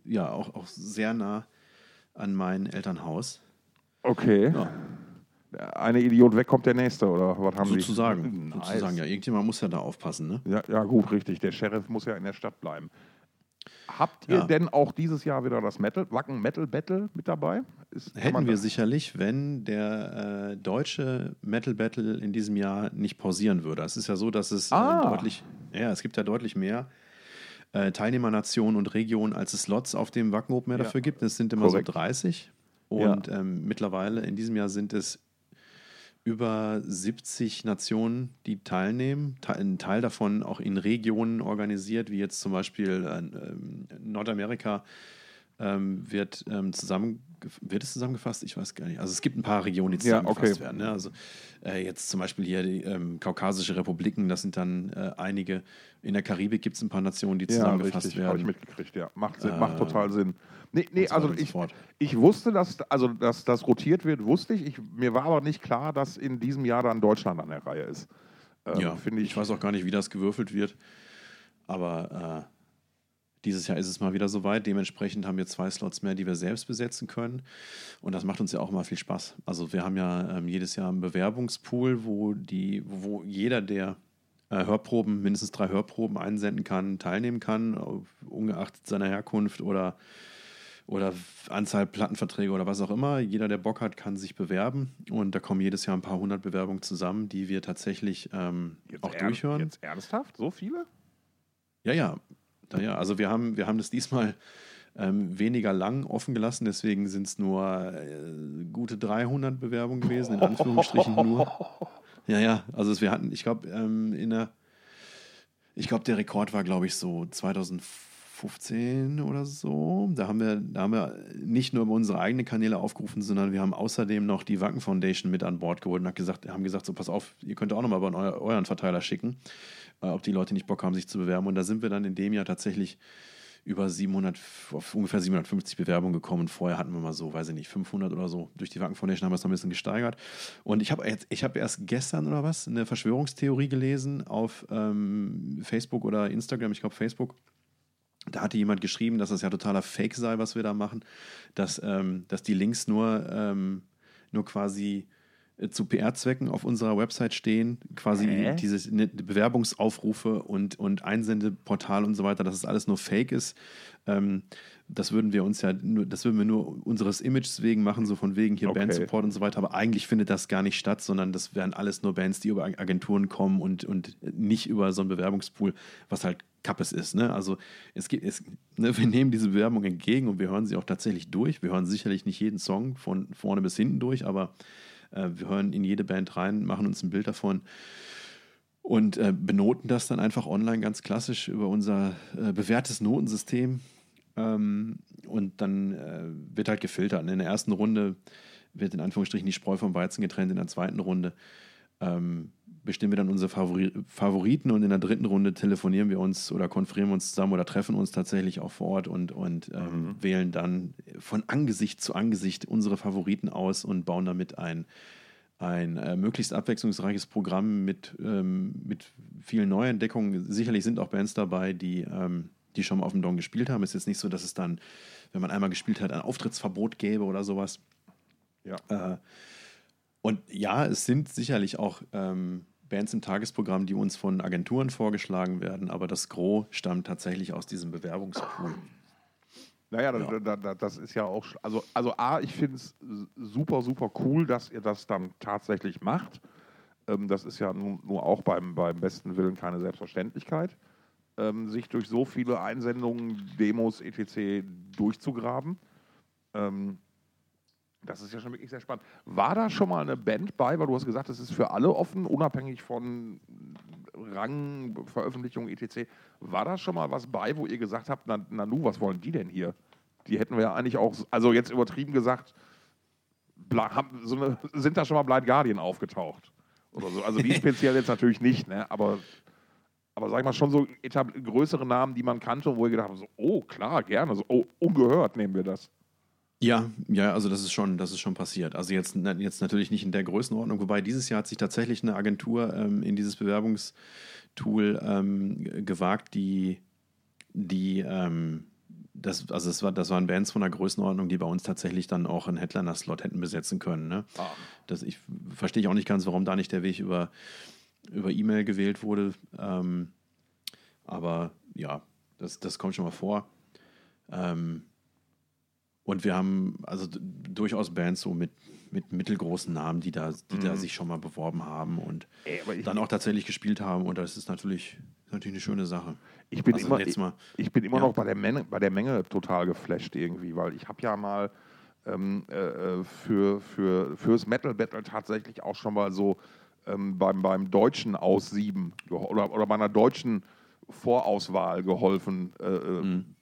ja, auch, auch sehr nah an mein Elternhaus. Okay. Ja. Eine Idiot weg kommt der nächste, oder was haben? Sozusagen. Nice. Sozusagen, ja. Irgendjemand muss ja da aufpassen, ne? Ja, ja, gut, richtig. Der Sheriff muss ja in der Stadt bleiben. Habt ihr Ja. denn auch dieses Jahr wieder das Metal, Wacken Metal Battle mit dabei? Ist, Hätten wir sicherlich, wenn der äh, deutsche Metal Battle in diesem Jahr nicht pausieren würde. Es ist ja so, dass es Ah. äh, deutlich, ja, es gibt ja deutlich mehr äh, Teilnehmernationen und Regionen, als es Slots auf dem Wacken Open Air Ja. dafür gibt. Es sind immer Korrekt. so 30. Ja. Und ähm, mittlerweile in diesem Jahr sind es über 70 Nationen, die teilnehmen. Te- Ein Teil davon auch in Regionen organisiert, wie jetzt zum Beispiel äh, ähm, Nordamerika ähm, wird ähm, zusammen wird es zusammengefasst? Ich weiß gar nicht. Also es gibt ein paar Regionen, die Ja, zusammengefasst okay. werden. Ne? Also äh, jetzt zum Beispiel hier die ähm, kaukasische Republiken, das sind dann äh, einige. In der Karibik gibt es ein paar Nationen, die Ja, zusammengefasst richtig, habe ich werden. mitgekriegt, ja. Macht, Sinn, Äh, macht total Sinn. Nee, nee so also ich, ich wusste, dass, also, dass das rotiert wird, wusste ich. ich. Mir war aber nicht klar, dass in diesem Jahr dann Deutschland an der Reihe ist. Ähm, ja, finde ich. ich weiß auch gar nicht, wie das gewürfelt wird. Aber äh, dieses Jahr ist es mal wieder soweit. Dementsprechend haben wir zwei Slots mehr, die wir selbst besetzen können. Und das macht uns ja auch immer viel Spaß. Also wir haben ja ähm, jedes Jahr einen Bewerbungspool, wo, die, wo jeder, der äh, Hörproben, mindestens drei Hörproben einsenden kann, teilnehmen kann, ungeachtet seiner Herkunft oder, oder Anzahl Plattenverträge oder was auch immer. Jeder, der Bock hat, kann sich bewerben. Und da kommen jedes Jahr ein paar hundert Bewerbungen zusammen, die wir tatsächlich ähm, auch durchhören. Jetzt ernsthaft? So viele? Ja, ja. Ja, ja. Also wir haben, wir haben das diesmal ähm, weniger lang offen gelassen, deswegen sind es nur äh, gute 300 Bewerbungen gewesen, in Anführungsstrichen nur. Ja, ja. Also es- wir hatten, ich glaube, ähm, in der, ich glaube, der Rekord war, glaube ich, so 2015 oder so. Da haben wir, da haben wir nicht nur über unsere eigenen Kanäle aufgerufen, sondern wir haben außerdem noch die Wacken Foundation mit an Bord geholt und hat gesagt, haben gesagt, so pass auf, ihr könnt auch nochmal bei euren Verteiler schicken, äh, ob die Leute nicht Bock haben, sich zu bewerben. Und da sind wir dann in dem Jahr tatsächlich über 700, auf ungefähr 750 Bewerbungen gekommen. Vorher hatten wir mal so, weiß ich nicht, 500 oder so. Durch die Wacken Foundation haben wir es noch ein bisschen gesteigert. Und ich habe habe erst gestern oder was eine Verschwörungstheorie gelesen auf ähm, Facebook oder Instagram, ich glaube Facebook. Da hatte jemand geschrieben, dass das ja totaler Fake sei, was wir da machen, dass, ähm, dass die Links nur, ähm, nur quasi zu PR-Zwecken auf unserer Website stehen, quasi Hä? diese ne, Bewerbungsaufrufe und, und Einsendeportal und so weiter, dass es alles nur Fake ist. Ähm, das würden wir uns ja nur, das würden wir nur unseres Images wegen machen, so von wegen hier Okay. Bandsupport und so weiter. Aber eigentlich findet das gar nicht statt, sondern das wären alles nur Bands, die über Agenturen kommen und, und nicht über so einen Bewerbungspool, was halt Kappes ist. Ne? Also es geht, es, ne, wir nehmen diese Bewerbung entgegen und wir hören sie auch tatsächlich durch. Wir hören sicherlich nicht jeden Song von vorne bis hinten durch, aber wir hören in jede Band rein, machen uns ein Bild davon und äh, benoten das dann einfach online ganz klassisch über unser äh, bewährtes Notensystem. Ähm, und dann äh, wird halt gefiltert. In der ersten Runde wird in Anführungsstrichen die Spreu vom Weizen getrennt, in der zweiten Runde ähm, bestimmen wir dann unsere Favori Favoriten und in der dritten Runde telefonieren wir uns oder konferieren wir uns zusammen oder treffen uns tatsächlich auch vor Ort und, und ähm, wählen dann von Angesicht zu Angesicht unsere Favoriten aus und bauen damit ein, ein äh, möglichst abwechslungsreiches Programm mit, ähm, mit vielen Neuentdeckungen. Sicherlich sind auch Bands dabei, die, ähm, die schon mal auf dem Don gespielt haben. Es ist jetzt nicht so, dass es dann, wenn man einmal gespielt hat, ein Auftrittsverbot gäbe oder sowas. Ja. Äh, und ja, es sind sicherlich auch ähm, Bands im Tagesprogramm, die uns von Agenturen vorgeschlagen werden, aber das Gros stammt tatsächlich aus diesem Bewerbungspool. Naja, Ja. Da, da, das ist ja auch, also, also A, ich finde es super, super cool, dass ihr das dann tatsächlich macht. Ähm, das ist ja nun, nur auch beim, beim besten Willen keine Selbstverständlichkeit, ähm, sich durch so viele Einsendungen, Demos, etc. durchzugraben. Ähm, das ist ja schon wirklich sehr spannend. War da schon mal eine Band bei, weil du hast gesagt, es ist für alle offen, unabhängig von Rang, Veröffentlichung, etc. War da schon mal was bei, wo ihr gesagt habt, na, Nanu, was wollen die denn hier? Die hätten wir ja eigentlich auch, also jetzt übertrieben gesagt, haben, so eine, sind da schon mal Blind Guardian aufgetaucht? Oder so. Also die speziell jetzt natürlich nicht, ne? aber, aber sag ich mal schon so größere Namen, die man kannte, wo ihr gedacht habt, so, oh klar, gerne, so, oh, ungehört nehmen wir das. Ja, ja, also das ist schon, das ist schon passiert. Also jetzt, jetzt natürlich nicht in der Größenordnung, wobei dieses Jahr hat sich tatsächlich eine Agentur ähm, in dieses Bewerbungstool ähm, gewagt, die, die ähm, das, also das, war, das waren Bands von einer Größenordnung, die bei uns tatsächlich dann auch einen Headliner-Slot hätten besetzen können. Ne? Ah. Das, ich verstehe ich auch nicht ganz, warum da nicht der Weg über, über E-Mail gewählt wurde. Ähm, aber ja, das, das kommt schon mal vor. Ähm, und wir haben also durchaus Bands so mit, mit mittelgroßen Namen, die da, die da Mhm. sich schon mal beworben haben und Ey, dann auch tatsächlich gespielt haben. Und das ist natürlich, natürlich eine schöne Sache. ich bin also immer, jetzt ich, mal, ich bin immer Ja. noch bei der, Menge, bei der Menge total geflasht irgendwie, weil ich habe ja mal ähm, äh, äh, für, für, fürs Metal Battle tatsächlich auch schon mal so ähm, beim, beim deutschen Aussieben oder, oder bei einer deutschen Vorauswahl geholfen. Äh, äh, Mhm.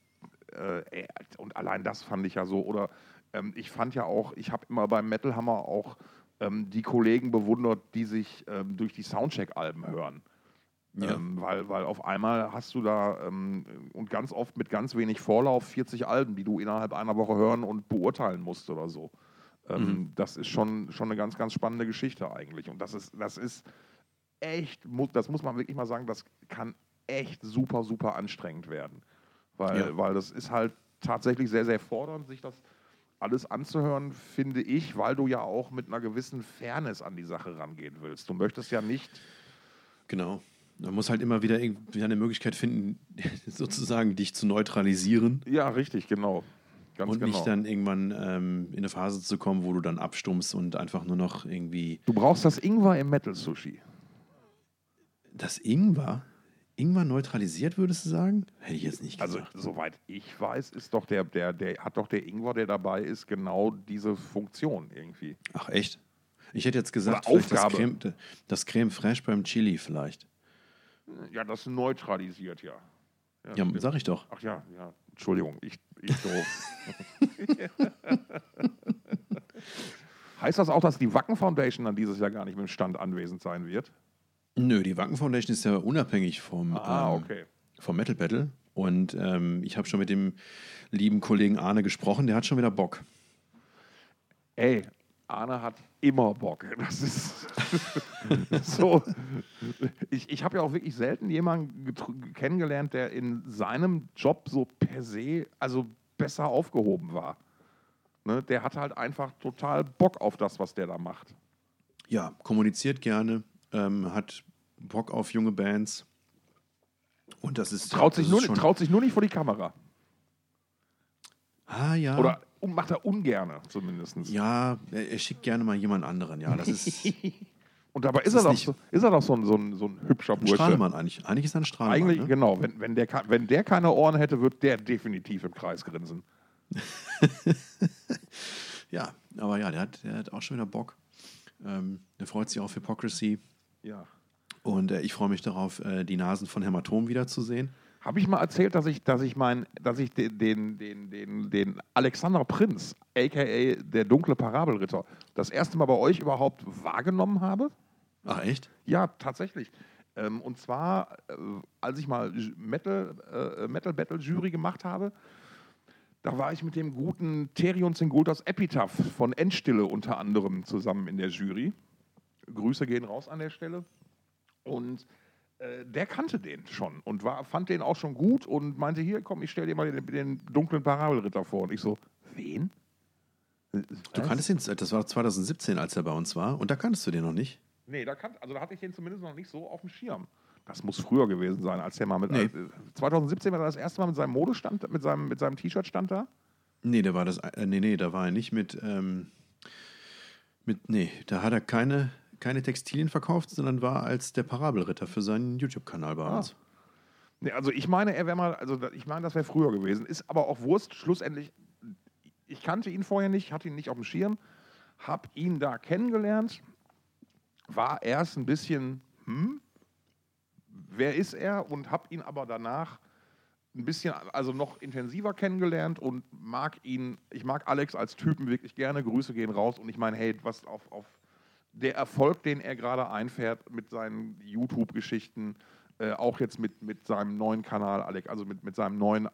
Äh, und allein das fand ich ja so. Oder ähm, ich fand ja auch, ich habe immer beim Metal Hammer auch ähm, die Kollegen bewundert, die sich ähm, durch die Soundcheck-Alben hören. Ja. Ähm, weil, weil auf einmal hast du da ähm, und ganz oft mit ganz wenig Vorlauf 40 Alben, die du innerhalb einer Woche hören und beurteilen musst oder so. Ähm, Mhm. Das ist schon, schon eine ganz, ganz spannende Geschichte eigentlich. Und das ist, das ist echt, das muss man wirklich mal sagen, das kann echt super, super anstrengend werden. Weil, Ja. weil das ist halt tatsächlich sehr, sehr fordernd, sich das alles anzuhören, finde ich, weil du ja auch mit einer gewissen Fairness an die Sache rangehen willst. Du möchtest ja nicht Genau. Man muss halt immer wieder irgendwie eine Möglichkeit finden, sozusagen dich zu neutralisieren Ja, richtig, genau. Ganz und genau. nicht dann irgendwann ähm, in eine Phase zu kommen, wo du dann abstummst und einfach nur noch irgendwie du brauchst das Ingwer im Metal-Sushi. das Ingwer. Ingwer neutralisiert, würdest du sagen? Hätte ich jetzt nicht Also, gesagt. soweit ich weiß, ist doch der, der, der, hat doch der Ingwer, der dabei ist, genau diese Funktion irgendwie. Ach, echt? Ich hätte jetzt gesagt, vielleicht das. Creme, das Creme Fraiche beim Chili vielleicht. Ja, das neutralisiert ja. Ja, stimmt. sag ich doch. Ach ja, ja. Entschuldigung, ich, ich doof. heißt das auch, dass die Wacken Foundation dann dieses Jahr gar nicht mit dem Stand anwesend sein wird? Nö, die Wacken Foundation ist ja unabhängig vom, Ah, ähm, okay. vom Metal Battle. Und ähm, ich habe schon mit dem lieben Kollegen Arne gesprochen, der hat schon wieder Bock. Ey, Arne hat immer Bock. Das ist so. Ich, ich habe ja auch wirklich selten jemanden kennengelernt, der in seinem Job so per se, also besser aufgehoben war. Ne, der hat halt einfach total Bock auf das, was der da macht. Ja, kommuniziert gerne, ähm, hat Bock auf junge Bands. Und das ist. Traut das sich, ist nur, schon- traut sich nur nicht vor die Kamera. Ah, ja. Oder macht er ungerne zumindest. Ja, er, er schickt gerne mal jemand anderen. Ja, das ist Und dabei ist, Das er, ist doch so, ist er doch so ein, so ein, so ein hübscher ein Bursche. Strahlemann eigentlich. Eigentlich ist er ein Strahlemann. Eigentlich, ne? genau. Wenn, wenn, der, wenn der keine Ohren hätte, würde der definitiv im Kreis grinsen. Ja, aber ja, der hat, der hat auch schon wieder Bock. Ähm, der freut sich auf Hypocrisy. Ja. Und äh, ich freue mich darauf, äh, die Nasen von Hämatom wiederzusehen. Habe ich mal erzählt, dass ich, dass ich, mein, dass ich den, den, den, den, den Alexander Prinz, a.k.a. der dunkle Parabelritter, das erste Mal bei euch überhaupt wahrgenommen habe? Ach, echt? Ja, tatsächlich. Ähm, und zwar, äh, als ich mal Metal, äh, Metal Battle Jury gemacht habe, da war ich mit dem guten Therion Singultas Epitaph von Endstille unter anderem zusammen in der Jury. Grüße gehen raus an der Stelle. Und äh, der kannte den schon und war, fand den auch schon gut und meinte, hier, komm, ich stell dir mal den, den dunklen Parabelritter vor. Und ich so, wen? Du kanntest ihn, das war 2017, als er bei uns war. Und da kanntest du den noch nicht. Nee, da, kann, also da hatte ich den zumindest noch nicht so auf dem Schirm. Das muss früher gewesen sein, als der mal mit. Nee. äh, 2017 war er das erste Mal mit seinem Modestand, mit seinem, mit seinem T-Shirt stand da. Nee, der war das. Äh, nee, nee, da war er nicht mit. Ähm, mit nee, da hat er keine, keine Textilien verkauft, sondern war als der Parabelritter für seinen YouTube-Kanal bei Ah. uns. Nee, also ich meine, er wäre mal, also ich meine, das wäre früher gewesen. Ist aber auch Wurst. Schlussendlich, ich kannte ihn vorher nicht, hatte ihn nicht auf dem Schirm, habe ihn da kennengelernt, war erst ein bisschen, hm, wer ist er? Und habe ihn aber danach ein bisschen, also noch intensiver kennengelernt und mag ihn, ich mag Alex als Typen wirklich gerne. Grüße gehen raus und ich meine, hey, was auf, auf der Erfolg, den er gerade einfährt mit seinen YouTube-Geschichten, äh, auch jetzt mit, mit seinem neuen Kanal, Alex, also mit, mit seinem neuen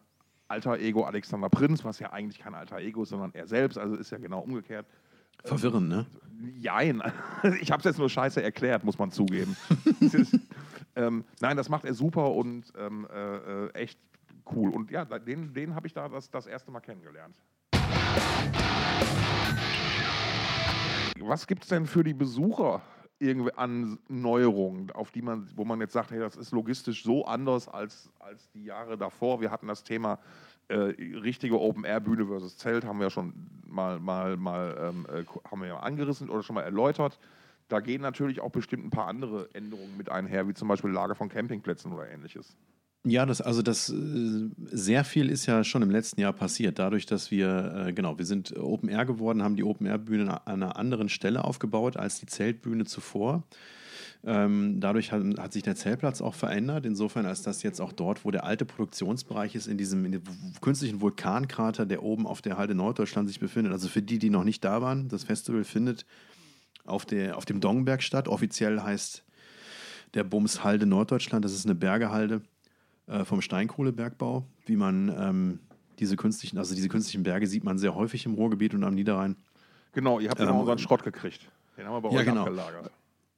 Alter Ego Alexander Prinz, was ja eigentlich kein Alter Ego ist, sondern er selbst, also ist ja genau umgekehrt. Verwirrend, ne? Jein. Ich habe es jetzt nur scheiße erklärt, muss man zugeben. Ist, ähm, nein, das macht er super und ähm, äh, äh, echt cool. Und ja, den, den habe ich da das, das erste Mal kennengelernt. Was gibt es denn für die Besucher irgendwie an Neuerungen, auf die man, wo man jetzt sagt, hey, das ist logistisch so anders als, als die Jahre davor? Wir hatten das Thema äh, richtige Open-Air-Bühne versus Zelt, haben wir ja schon mal, mal, mal ähm, äh, haben wir angerissen oder schon mal erläutert. Da gehen natürlich auch bestimmt ein paar andere Änderungen mit einher, wie zum Beispiel Lager von Campingplätzen oder ähnliches. Ja, das, also das äh, sehr viel ist ja schon im letzten Jahr passiert, dadurch, dass wir, äh, genau, wir sind Open Air geworden, haben die Open Air Bühne an einer anderen Stelle aufgebaut als die Zeltbühne zuvor. Ähm, dadurch hat, hat, sich der Zeltplatz auch verändert, insofern als das jetzt auch dort, wo der alte Produktionsbereich ist, in diesem in künstlichen Vulkankrater, der oben auf der Halde Norddeutschland sich befindet. Also für die, die noch nicht da waren, das Festival findet auf, der, auf dem Dongberg statt. Offiziell heißt der Bums Halde Norddeutschland, das ist eine Bergehalde äh, vom Steinkohlebergbau, wie man ähm, diese künstlichen, also diese künstlichen Berge sieht man sehr häufig im Ruhrgebiet und am Niederrhein. Genau, ihr habt ähm, immer unseren Schrott gekriegt. Den haben wir bei ja, euch genau. abgelagert.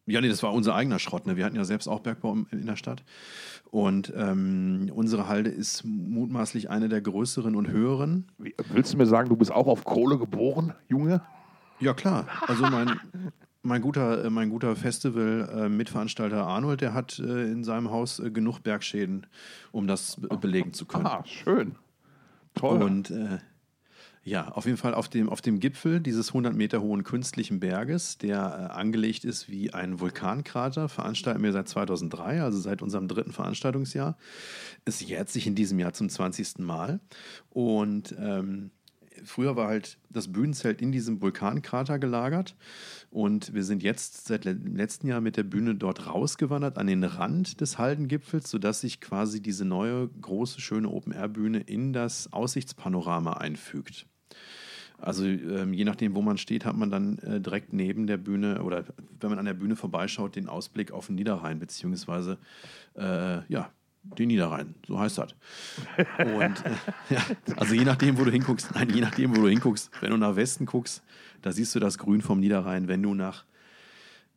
Ja, nee, das war unser eigener Schrott. Ne? Wir hatten ja selbst auch Bergbau in der Stadt. Und ähm, unsere Halde ist mutmaßlich eine der größeren und höheren. Wie, willst du mir sagen, du bist auch auf Kohle geboren, Junge? Ja, klar. Also mein, mein guter, mein guter Festival-Mitveranstalter Arnold, der hat äh, in seinem Haus äh, genug Bergschäden, um das belegen zu können. Ah, schön. Toll. Und äh, ja, auf jeden Fall auf dem, auf dem Gipfel dieses 100 Meter hohen künstlichen Berges, der äh, angelegt ist wie ein Vulkankrater, veranstalten wir seit 2003, also seit unserem dritten Veranstaltungsjahr. Es jährt sich in diesem Jahr zum 20. Mal. Und ähm, früher war halt das Bühnenzelt in diesem Vulkankrater gelagert und wir sind jetzt seit letztem Jahr mit der Bühne dort rausgewandert an den Rand des Haldengipfels, sodass sich quasi diese neue große schöne Open-Air-Bühne in das Aussichtspanorama einfügt. Also ähm, je nachdem, wo man steht, hat man dann äh, direkt neben der Bühne oder wenn man an der Bühne vorbeischaut, den Ausblick auf den Niederrhein, beziehungsweise äh, ja, den Niederrhein, so heißt das. Und äh, ja, also je nachdem, wo du hinguckst, nein, je nachdem, wo du hinguckst, wenn du nach Westen guckst, da siehst du das Grün vom Niederrhein. Wenn du nach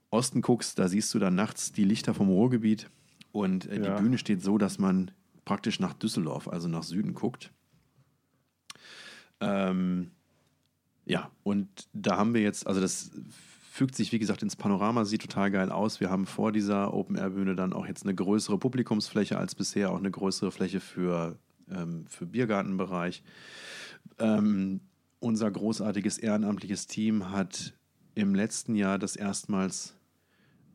Osten guckst, da siehst du dann nachts die Lichter vom Ruhrgebiet. Und äh, ja. die Bühne steht so, dass man praktisch nach Düsseldorf, also nach Süden guckt. Ähm, ja, und da haben wir jetzt, also das fügt sich, wie gesagt, ins Panorama, sieht total geil aus. Wir haben vor dieser Open-Air-Bühne dann auch jetzt eine größere Publikumsfläche als bisher, auch eine größere Fläche für, ähm, für Biergartenbereich. Ähm, unser großartiges ehrenamtliches Team hat im letzten Jahr das erstmals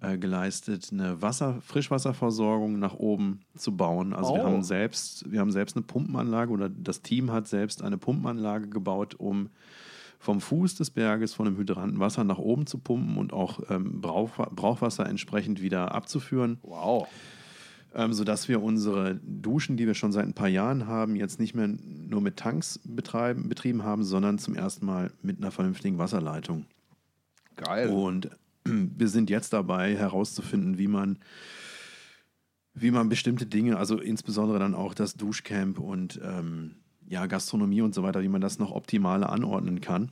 äh, geleistet, eine Wasser, Frischwasserversorgung nach oben zu bauen. Also oh. wir haben selbst, wir haben selbst eine Pumpenanlage oder das Team hat selbst eine Pumpenanlage gebaut, um vom Fuß des Berges von einem Hydranten Wasser nach oben zu pumpen und auch ähm, Brauch, Brauchwasser entsprechend wieder abzuführen. Wow. Ähm, sodass wir unsere Duschen, die wir schon seit ein paar Jahren haben, jetzt nicht mehr nur mit Tanks betreiben, betrieben haben, sondern zum ersten Mal mit einer vernünftigen Wasserleitung. Geil. Und wir sind jetzt dabei herauszufinden, wie man wie man bestimmte Dinge, also insbesondere dann auch das Duschcamp und ähm, ja, Gastronomie und so weiter, wie man das noch optimaler anordnen kann.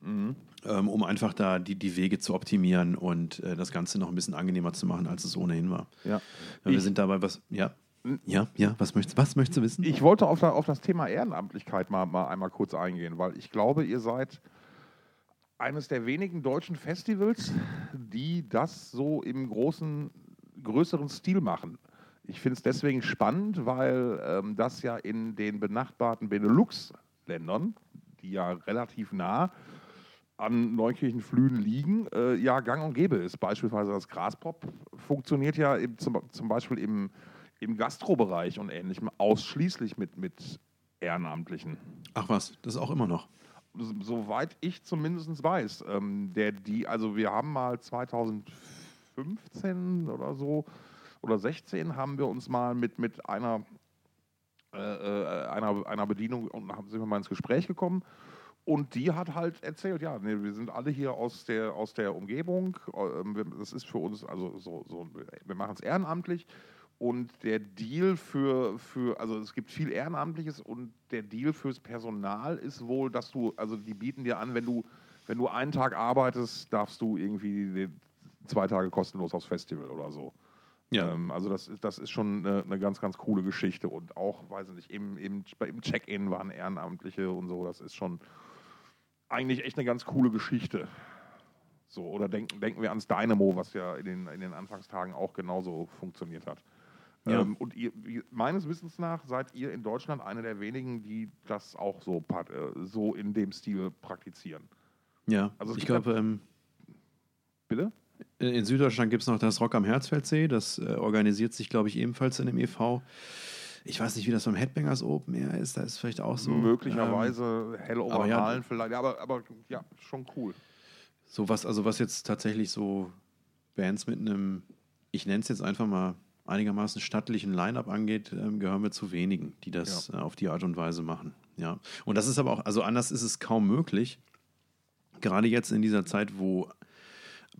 Mhm. Ähm, um einfach da die, die Wege zu optimieren und äh, das Ganze noch ein bisschen angenehmer zu machen, als es ohnehin war. Ja. wir ich, sind dabei, was, ja. Ja, ja, was möchtest, was möchtest du wissen? Ich wollte auf, auf das Thema Ehrenamtlichkeit mal, mal einmal kurz eingehen, weil ich glaube, ihr seid eines der wenigen deutschen Festivals, die das so im großen, größeren Stil machen. Ich finde es deswegen spannend, weil ähm, das ja in den benachbarten Benelux-Ländern, die ja relativ nah an Neukirchenflühen liegen, äh, ja gang und gäbe ist. Beispielsweise das Graspop funktioniert ja im, zum, zum, Beispiel im, im Gastrobereich und ähnlichem ausschließlich mit, mit Ehrenamtlichen. Ach was, das ist auch immer noch. Soweit ich zumindest weiß. Ähm, der, die, also wir haben mal 2015 oder so oder 16 haben wir uns mal mit, mit einer, äh, äh, einer, einer Bedienung und haben, sind wir mal ins Gespräch gekommen. Und die hat halt erzählt, ja, nee, wir sind alle hier aus der, aus der Umgebung. Ähm, das ist für uns, also so, so wir machen es ehrenamtlich. Und der Deal für, für, also es gibt viel Ehrenamtliches und der Deal fürs Personal ist wohl, dass du, also die bieten dir an, wenn du, wenn du einen Tag arbeitest, darfst du irgendwie zwei Tage kostenlos aufs Festival oder so. Ja. Ähm, also das, das ist schon eine, eine, ganz, ganz coole Geschichte. Und auch, weiß ich nicht, im, im, im Check-in waren Ehrenamtliche und so. Das ist schon eigentlich echt eine ganz coole Geschichte. So, oder denken, denken wir ans Dynamo, was ja in den, in den Anfangstagen auch genauso funktioniert hat. Ja. Ähm, und ihr, meines Wissens nach seid ihr in Deutschland eine der wenigen, die das auch so, äh, so in dem Stil praktizieren. Ja, also ich glaube. Ähm, bitte? Äh, in Süddeutschland gibt es noch das Rock am Herzfeldsee. Das äh, organisiert sich, glaube ich, ebenfalls in dem e.V. Ich weiß nicht, wie das beim Headbangers Open Air ist. Da ist vielleicht auch so. Möglicherweise ähm, hell over ja, vielleicht. Aber, aber ja, schon cool. So was, also was jetzt tatsächlich so Bands mit einem, ich nenne es jetzt einfach mal einigermaßen stattlichen Line-up angeht, ähm, gehören wir zu wenigen, die das ja. äh, auf die Art und Weise machen. Ja. Und das ist aber auch, also anders ist es kaum möglich. Gerade jetzt in dieser Zeit, wo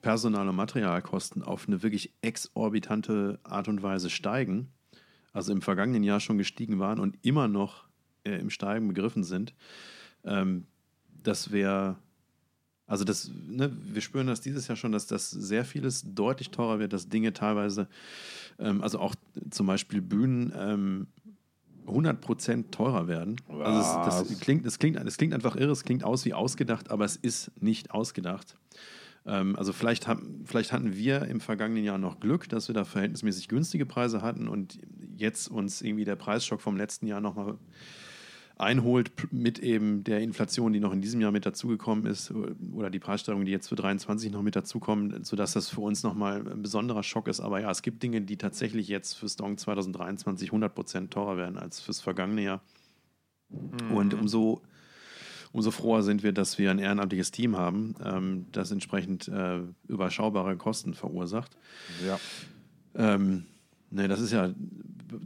Personal- und Materialkosten auf eine wirklich exorbitante Art und Weise steigen, also im vergangenen Jahr schon gestiegen waren und immer noch äh, im Steigen begriffen sind, ähm, das wäre, also das, ne, wir spüren das dieses Jahr schon, dass das sehr vieles deutlich teurer wird, dass Dinge teilweise, ähm, also auch zum Beispiel Bühnen, ähm, 100% teurer werden. Also das, das, klingt, das, klingt, das klingt einfach irre, es klingt aus wie ausgedacht, aber es ist nicht ausgedacht. Ähm, also vielleicht, haben, vielleicht hatten wir im vergangenen Jahr noch Glück, dass wir da verhältnismäßig günstige Preise hatten und jetzt uns irgendwie der Preisschock vom letzten Jahr nochmal einholt mit eben der Inflation, die noch in diesem Jahr mit dazugekommen ist oder die Preissteigerungen, die jetzt für 23 noch mit dazukommen, sodass das für uns nochmal ein besonderer Schock ist. Aber ja, es gibt Dinge, die tatsächlich jetzt für Stong 2023 100% teurer werden als fürs vergangene Jahr. Mhm. Und umso umso froher sind wir, dass wir ein ehrenamtliches Team haben, ähm, das entsprechend äh, überschaubare Kosten verursacht. Ja. Ähm, ne, das ist ja,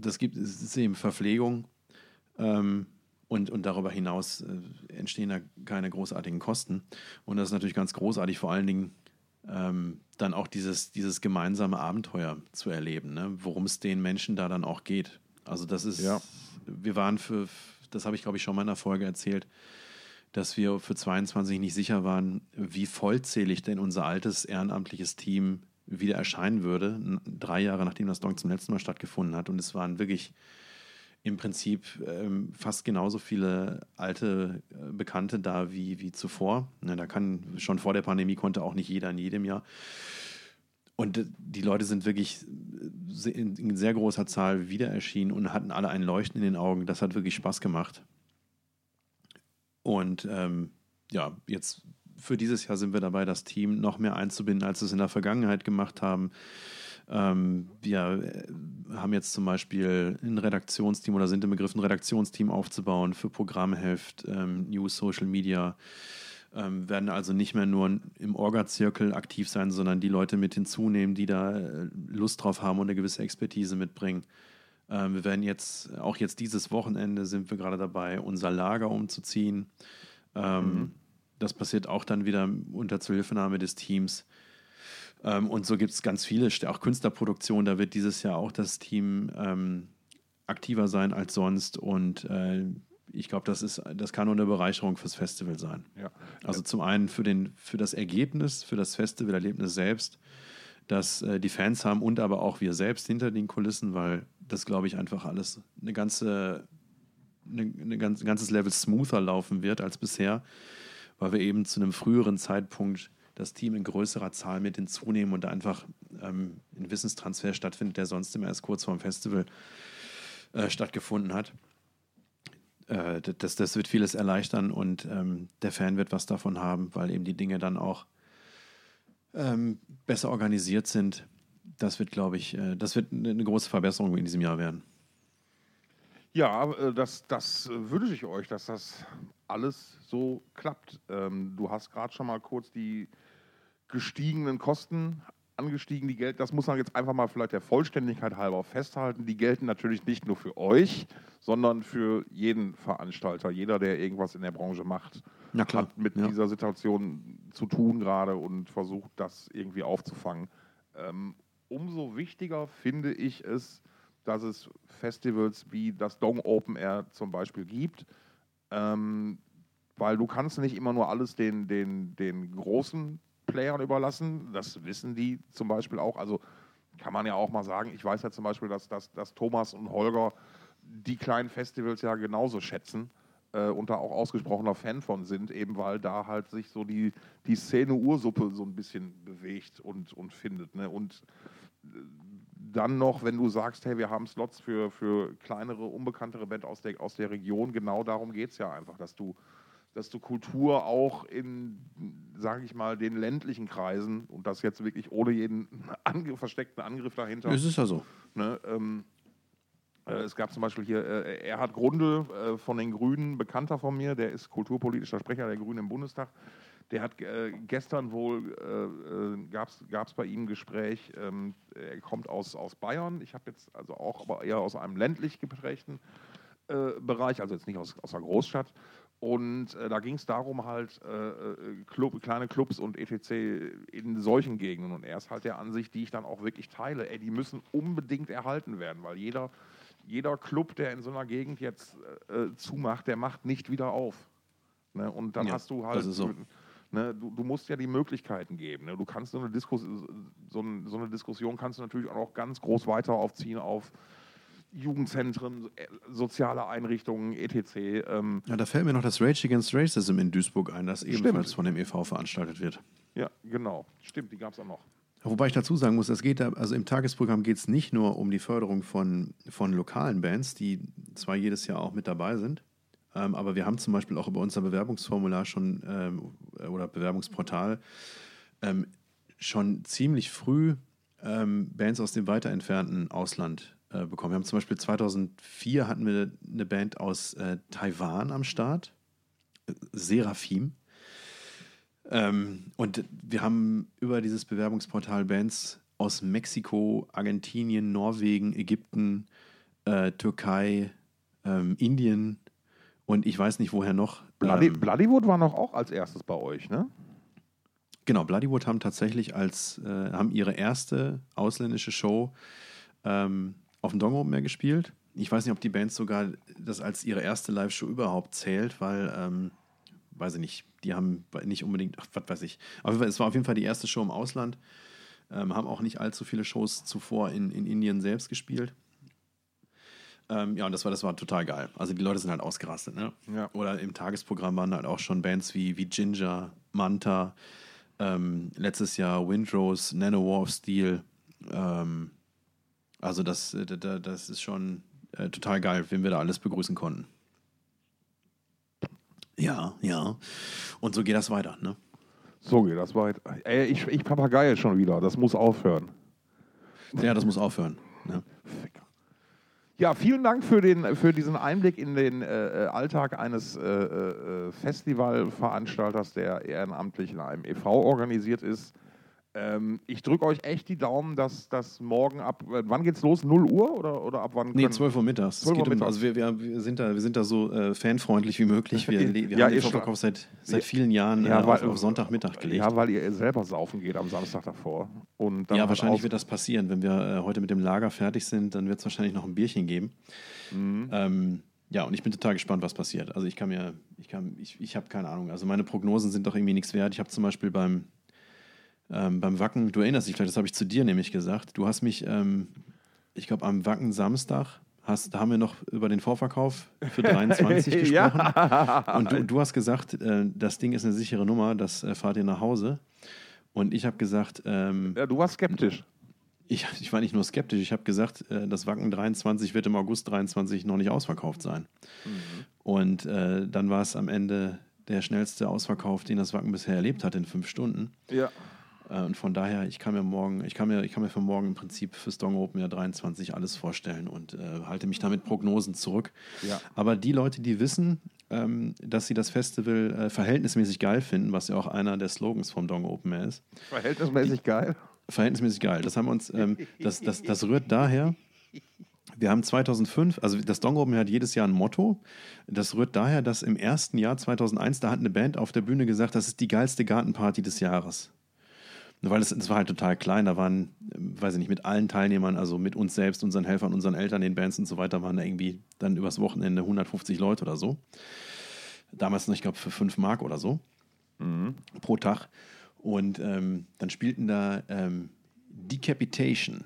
das gibt, es ist eben Verpflegung ähm, und, und darüber hinaus äh, entstehen da keine großartigen Kosten. Und das ist natürlich ganz großartig, vor allen Dingen ähm, dann auch dieses, dieses gemeinsame Abenteuer zu erleben, ne? worum es den Menschen da dann auch geht. Also das ist, ja. wir waren für, das habe ich glaube ich schon mal in einer Folge erzählt, dass wir für 22 nicht sicher waren, wie vollzählig denn unser altes ehrenamtliches Team wieder erscheinen würde, drei Jahre nachdem das Donk zum letzten Mal stattgefunden hat. Und es waren wirklich im Prinzip ähm, fast genauso viele alte äh, Bekannte da wie, wie zuvor. Ja, da kann schon vor der Pandemie konnte auch nicht jeder in jedem Jahr. Und äh, die Leute sind wirklich in, in sehr großer Zahl wieder erschienen und hatten alle ein Leuchten in den Augen. Das hat wirklich Spaß gemacht. Und ähm, ja, jetzt für dieses Jahr sind wir dabei, das Team noch mehr einzubinden, als wir es in der Vergangenheit gemacht haben. Ähm, wir äh, haben jetzt zum Beispiel ein Redaktionsteam oder sind im Begriff, ein Redaktionsteam aufzubauen für Programmheft, ähm, News, Social Media. Ähm, werden also nicht mehr nur im Orga-Zirkel aktiv sein, sondern die Leute mit hinzunehmen, die da äh, Lust drauf haben und eine gewisse Expertise mitbringen. Ähm, wir werden jetzt, auch jetzt dieses Wochenende sind wir gerade dabei, unser Lager umzuziehen. Ähm, mhm. Das passiert auch dann wieder unter Zuhilfenahme des Teams. Ähm, und so gibt es ganz viele, auch Künstlerproduktionen, da wird dieses Jahr auch das Team aktiver sein als sonst. Und äh, ich glaube, das, das kann nur eine Bereicherung fürs Festival sein. Ja. Also zum einen für, den, für das Ergebnis, für das Festivalerlebnis selbst, das äh, die Fans haben und aber auch wir selbst hinter den Kulissen, weil das, glaube ich, einfach alles eine ganze, eine, eine ein ganzes Level smoother laufen wird als bisher, weil wir eben zu einem früheren Zeitpunkt das Team in größerer Zahl mit hinzunehmen und einfach ähm, ein Wissenstransfer stattfindet, der sonst immer erst kurz vor dem Festival äh, stattgefunden hat. Äh, das, das wird vieles erleichtern und ähm, der Fan wird was davon haben, weil eben die Dinge dann auch ähm, besser organisiert sind das wird, glaube ich, äh, das wird eine große Verbesserung in diesem Jahr werden. Ja, äh, das, das wünsche ich euch, dass das alles so klappt. Ähm, du hast gerade schon mal kurz die gestiegenen Kosten angestiegen, die Geld, das muss man jetzt einfach mal vielleicht der Vollständigkeit halber festhalten. Die gelten natürlich nicht nur für euch, sondern für jeden Veranstalter. Jeder, der irgendwas in der Branche macht, hat mit ja. dieser Situation zu tun gerade und versucht, das irgendwie aufzufangen. Ähm, umso wichtiger finde ich es, dass es Festivals wie das Dong Open Air zum Beispiel gibt. Ähm, weil du kannst nicht immer nur alles den, den, den großen Playern überlassen. Das wissen die zum Beispiel auch. Also kann man ja auch mal sagen, ich weiß ja zum Beispiel, dass, dass, dass Thomas und Holger die kleinen Festivals ja genauso schätzen äh, und da auch ausgesprochener Fan von sind, eben weil da halt sich so die, die Szene Ursuppe so ein bisschen bewegt und, und findet. Ne? Und dann noch, wenn du sagst, hey, wir haben Slots für, für kleinere, unbekanntere Bands aus der, aus der Region, genau darum geht es ja einfach, dass du, dass du Kultur auch in, sage ich mal, den ländlichen Kreisen und das jetzt wirklich ohne jeden ange versteckten Angriff dahinter. Es ist ja so. Ne, ähm, Äh, es gab zum Beispiel hier äh, Erhard Grundl äh, von den Grünen, Bekannter von mir, der ist kulturpolitischer Sprecher der Grünen im Bundestag. Der hat äh, gestern wohl, äh, äh gab es bei ihm ein Gespräch, ähm, er kommt aus, aus Bayern. Ich habe jetzt also auch, aber eher aus einem ländlich geprägten äh, Bereich, also jetzt nicht aus, aus einer Großstadt. Und äh, da ging es darum, halt äh, äh, Club, kleine Clubs und etc. in solchen Gegenden. Und er ist halt der Ansicht, die ich dann auch wirklich teile, ey, die müssen unbedingt erhalten werden, weil jeder, jeder Club, der in so einer Gegend jetzt äh, zumacht, der macht nicht wieder auf. Ne? Und dann ja, hast du halt. So. Ne, du, du, musst ja die Möglichkeiten geben. Ne? Du kannst so eine, Diskus so, ein, so eine Diskussion kannst du natürlich auch noch ganz groß weiter aufziehen auf Jugendzentren, äh, soziale Einrichtungen, etc. Ähm ja, da fällt mir noch das Rage Against Racism in Duisburg ein, das ebenfalls Stimmt. von dem EV veranstaltet wird. Ja, genau. Stimmt, die gab es auch noch. Wobei ich dazu sagen muss, es geht da, also im Tagesprogramm geht es nicht nur um die Förderung von, von lokalen Bands, die zwar jedes Jahr auch mit dabei sind, ähm, aber wir haben zum Beispiel auch über unser Bewerbungsformular schon ähm, oder Bewerbungsportal ähm, schon ziemlich früh ähm, Bands aus dem weiter entfernten Ausland äh, bekommen. Wir haben zum Beispiel 2004 hatten wir eine Band aus äh, Taiwan am Start, Seraphim. Ähm, und wir haben über dieses Bewerbungsportal Bands aus Mexiko, Argentinien, Norwegen, Ägypten, äh, Türkei, ähm, Indien und ich weiß nicht woher noch. Bloody, ähm, Bloodywood war noch auch als erstes bei euch, ne? Genau, Bloodywood haben tatsächlich als äh, haben ihre erste ausländische Show ähm, auf dem Dong Open Air gespielt. Ich weiß nicht, ob die Band sogar das als ihre erste Live-Show überhaupt zählt, weil, ähm, weiß ich nicht, die haben nicht unbedingt, ach, was weiß ich. Aber es war auf jeden Fall die erste Show im Ausland. Ähm, haben auch nicht allzu viele Shows zuvor in, in Indien selbst gespielt. Ähm, ja, und das war, das war total geil. Also die Leute sind halt ausgerastet. Ne? Ja. Oder im Tagesprogramm waren halt auch schon Bands wie, wie Ginger, Manta, ähm, letztes Jahr Windrose, Nano War of Steel, ähm, also das, äh, das ist schon äh, total geil, wen wir da alles begrüßen konnten. Ja, ja. Und so geht das weiter, ne? So geht das weiter. Ey, ich, ich Papagei schon wieder. Das muss aufhören. Ja, das muss aufhören. Ne? Ja, vielen Dank für, den, für diesen Einblick in den äh, äh Alltag eines äh, äh, Festivalveranstalters, der ehrenamtlich in einem e.V. organisiert ist. Ähm, ich drücke euch echt die Daumen, dass das morgen ab. Äh, wann geht's los? 0 Uhr oder, oder ab wann? Nee, 12 Uhr mittags. 12 Uhr mittags. Um, also wir, wir, wir, sind da, wir sind da so äh, fanfreundlich wie möglich. Wir, wir ja, haben den Vorverkauf seit, seit vielen Jahren ja, äh, weil, auf, auf, Sonntagmittag gelegt. Ja, weil ihr selber saufen geht am Samstag davor. Und ja, halt wahrscheinlich wird das passieren. Wenn wir äh, heute mit dem Lager fertig sind, dann wird es wahrscheinlich noch ein Bierchen geben. Mhm. Ähm, ja, und ich bin total gespannt, was passiert. Also ich kann mir, ich kann, ich, ich habe keine Ahnung. Also meine Prognosen sind doch irgendwie nichts wert. Ich habe zum Beispiel beim ähm, beim Wacken, du erinnerst dich vielleicht, das habe ich zu dir nämlich gesagt. Du hast mich, ähm, ich glaube, am Wacken Samstag, hast, da haben wir noch über den Vorverkauf für 23 gesprochen. ja. Und du, du, hast gesagt, äh, das Ding ist eine sichere Nummer, das äh, fahrt ihr nach Hause. Und ich habe gesagt. Ähm, ja, du warst skeptisch. Ich, ich war nicht nur skeptisch, ich habe gesagt, äh, das Wacken 23 wird im August 23 noch nicht ausverkauft sein. Mhm. Und äh, dann war es am Ende der schnellste Ausverkauf, den das Wacken bisher erlebt hat in fünf Stunden. Ja. Äh, und von daher, ich kann mir morgen, ich kann mir, ich kann mir für morgen im Prinzip fürs Dong Open Jahr 23 alles vorstellen und äh, halte mich damit Prognosen zurück. Ja. Aber die Leute, die wissen, ähm, dass sie das Festival äh, verhältnismäßig geil finden, was ja auch einer der Slogans vom Dong Open Air ist. Verhältnismäßig die, geil? Verhältnismäßig geil. Das haben uns, ähm, das, das, das rührt daher. Wir haben 2005, also das Dong Open hat jedes Jahr ein Motto. Das rührt daher, dass im ersten Jahr 2001, da hat eine Band auf der Bühne gesagt, das ist die geilste Gartenparty des Jahres. Weil es, es war halt total klein, da waren, weiß ich nicht, mit allen Teilnehmern, also mit uns selbst, unseren Helfern, unseren Eltern, den Bands und so weiter, waren da irgendwie dann übers Wochenende 150 Leute oder so. Damals noch, ich glaube, für 5 Mark oder so mhm. pro Tag. Und ähm, dann spielten da ähm, Decapitation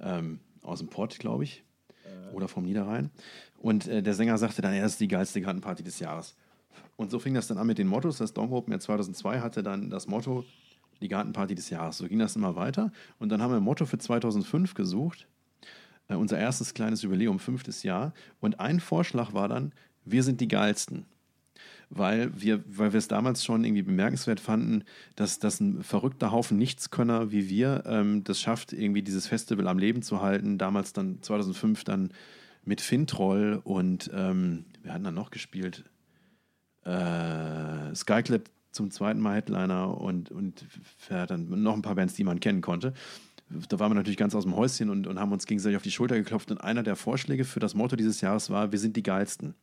ähm, aus dem Port, glaube ich, äh. oder vom Niederrhein. Und äh, der Sänger sagte dann, ja, das ist die geilste Gartenparty des Jahres. Und so fing das dann an mit den Mottos. Das Dong Open 2002 hatte dann das Motto die Gartenparty des Jahres. So ging das immer weiter. Und dann haben wir ein Motto für 2005 gesucht. Äh, unser erstes kleines Jubiläum, fünftes Jahr. Und ein Vorschlag war dann, wir sind die Geilsten. Weil wir, weil wir es damals schon irgendwie bemerkenswert fanden, dass, dass ein verrückter Haufen Nichtskönner wie wir ähm, das schafft, irgendwie dieses Festival am Leben zu halten. Damals dann 2005 dann mit Fintroll und ähm, wir hatten dann noch gespielt. Äh, Skyclap zum zweiten Mal Headliner und, und ja, dann noch ein paar Bands, die man kennen konnte. Da waren wir natürlich ganz aus dem Häuschen und, und haben uns gegenseitig auf die Schulter geklopft. Und einer der Vorschläge für das Motto dieses Jahres war: Wir sind die Geilsten.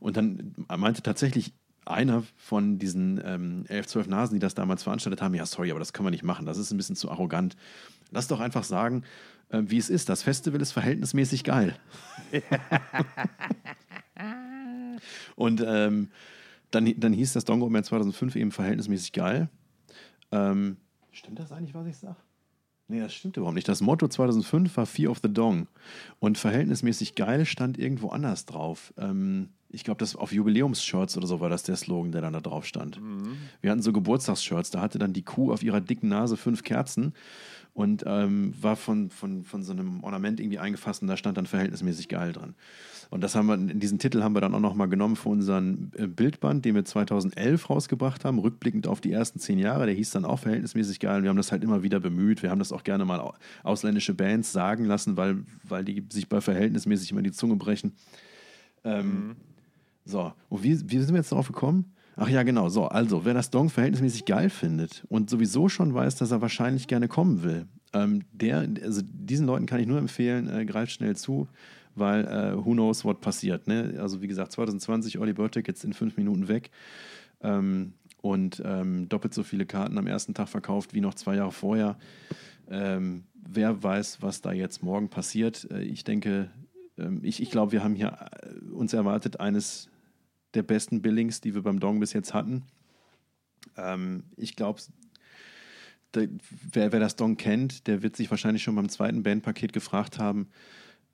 Und dann meinte tatsächlich einer von diesen ähm, 11, 12 Nasen, die das damals veranstaltet haben: Ja, sorry, aber das können wir nicht machen. Das ist ein bisschen zu arrogant. Lass doch einfach sagen, äh, wie es ist. Das Festival ist verhältnismäßig geil. und ähm, dann, dann hieß das Dongo Man 2005 eben verhältnismäßig geil. Ähm, stimmt das eigentlich, was ich sage? Nee, das stimmt überhaupt nicht. Das Motto 2005 war Fear of the Dong. Und verhältnismäßig geil stand irgendwo anders drauf. Ähm, ich glaube, das auf Jubiläumsshirts oder so war das der Slogan, der dann da drauf stand. Mhm. Wir hatten so Geburtstagsshirts, da hatte dann die Kuh auf ihrer dicken Nase fünf Kerzen und ähm, war von, von, von so einem Ornament irgendwie eingefasst und da stand dann verhältnismäßig geil dran. Und das haben wir, in diesen Titel haben wir dann auch nochmal genommen für unseren äh, Bildband, den wir 2011 rausgebracht haben, rückblickend auf die ersten zehn Jahre. Der hieß dann auch verhältnismäßig geil. Und wir haben das halt immer wieder bemüht. Wir haben das auch gerne mal ausländische Bands sagen lassen, weil, weil die sich bei verhältnismäßig immer die Zunge brechen. Ähm, mhm. So, und wie, wie sind wir jetzt darauf gekommen? Ach ja, genau. So, also, wer das Dong verhältnismäßig geil findet und sowieso schon weiß, dass er wahrscheinlich gerne kommen will, ähm, der, also diesen Leuten kann ich nur empfehlen, äh, greift schnell zu, weil äh, who knows what passiert. Ne? Also, wie gesagt, 2020 Early Bird Tickets in fünf Minuten weg ähm, und ähm, doppelt so viele Karten am ersten Tag verkauft wie noch zwei Jahre vorher. Ähm, wer weiß, was da jetzt morgen passiert. Äh, ich denke, ähm, ich, ich glaube, wir haben hier äh, uns erwartet eines der besten Billings, die wir beim Dong bis jetzt hatten. Ähm, ich glaube, wer, wer, das Dong kennt, der wird sich wahrscheinlich schon beim zweiten Bandpaket gefragt haben,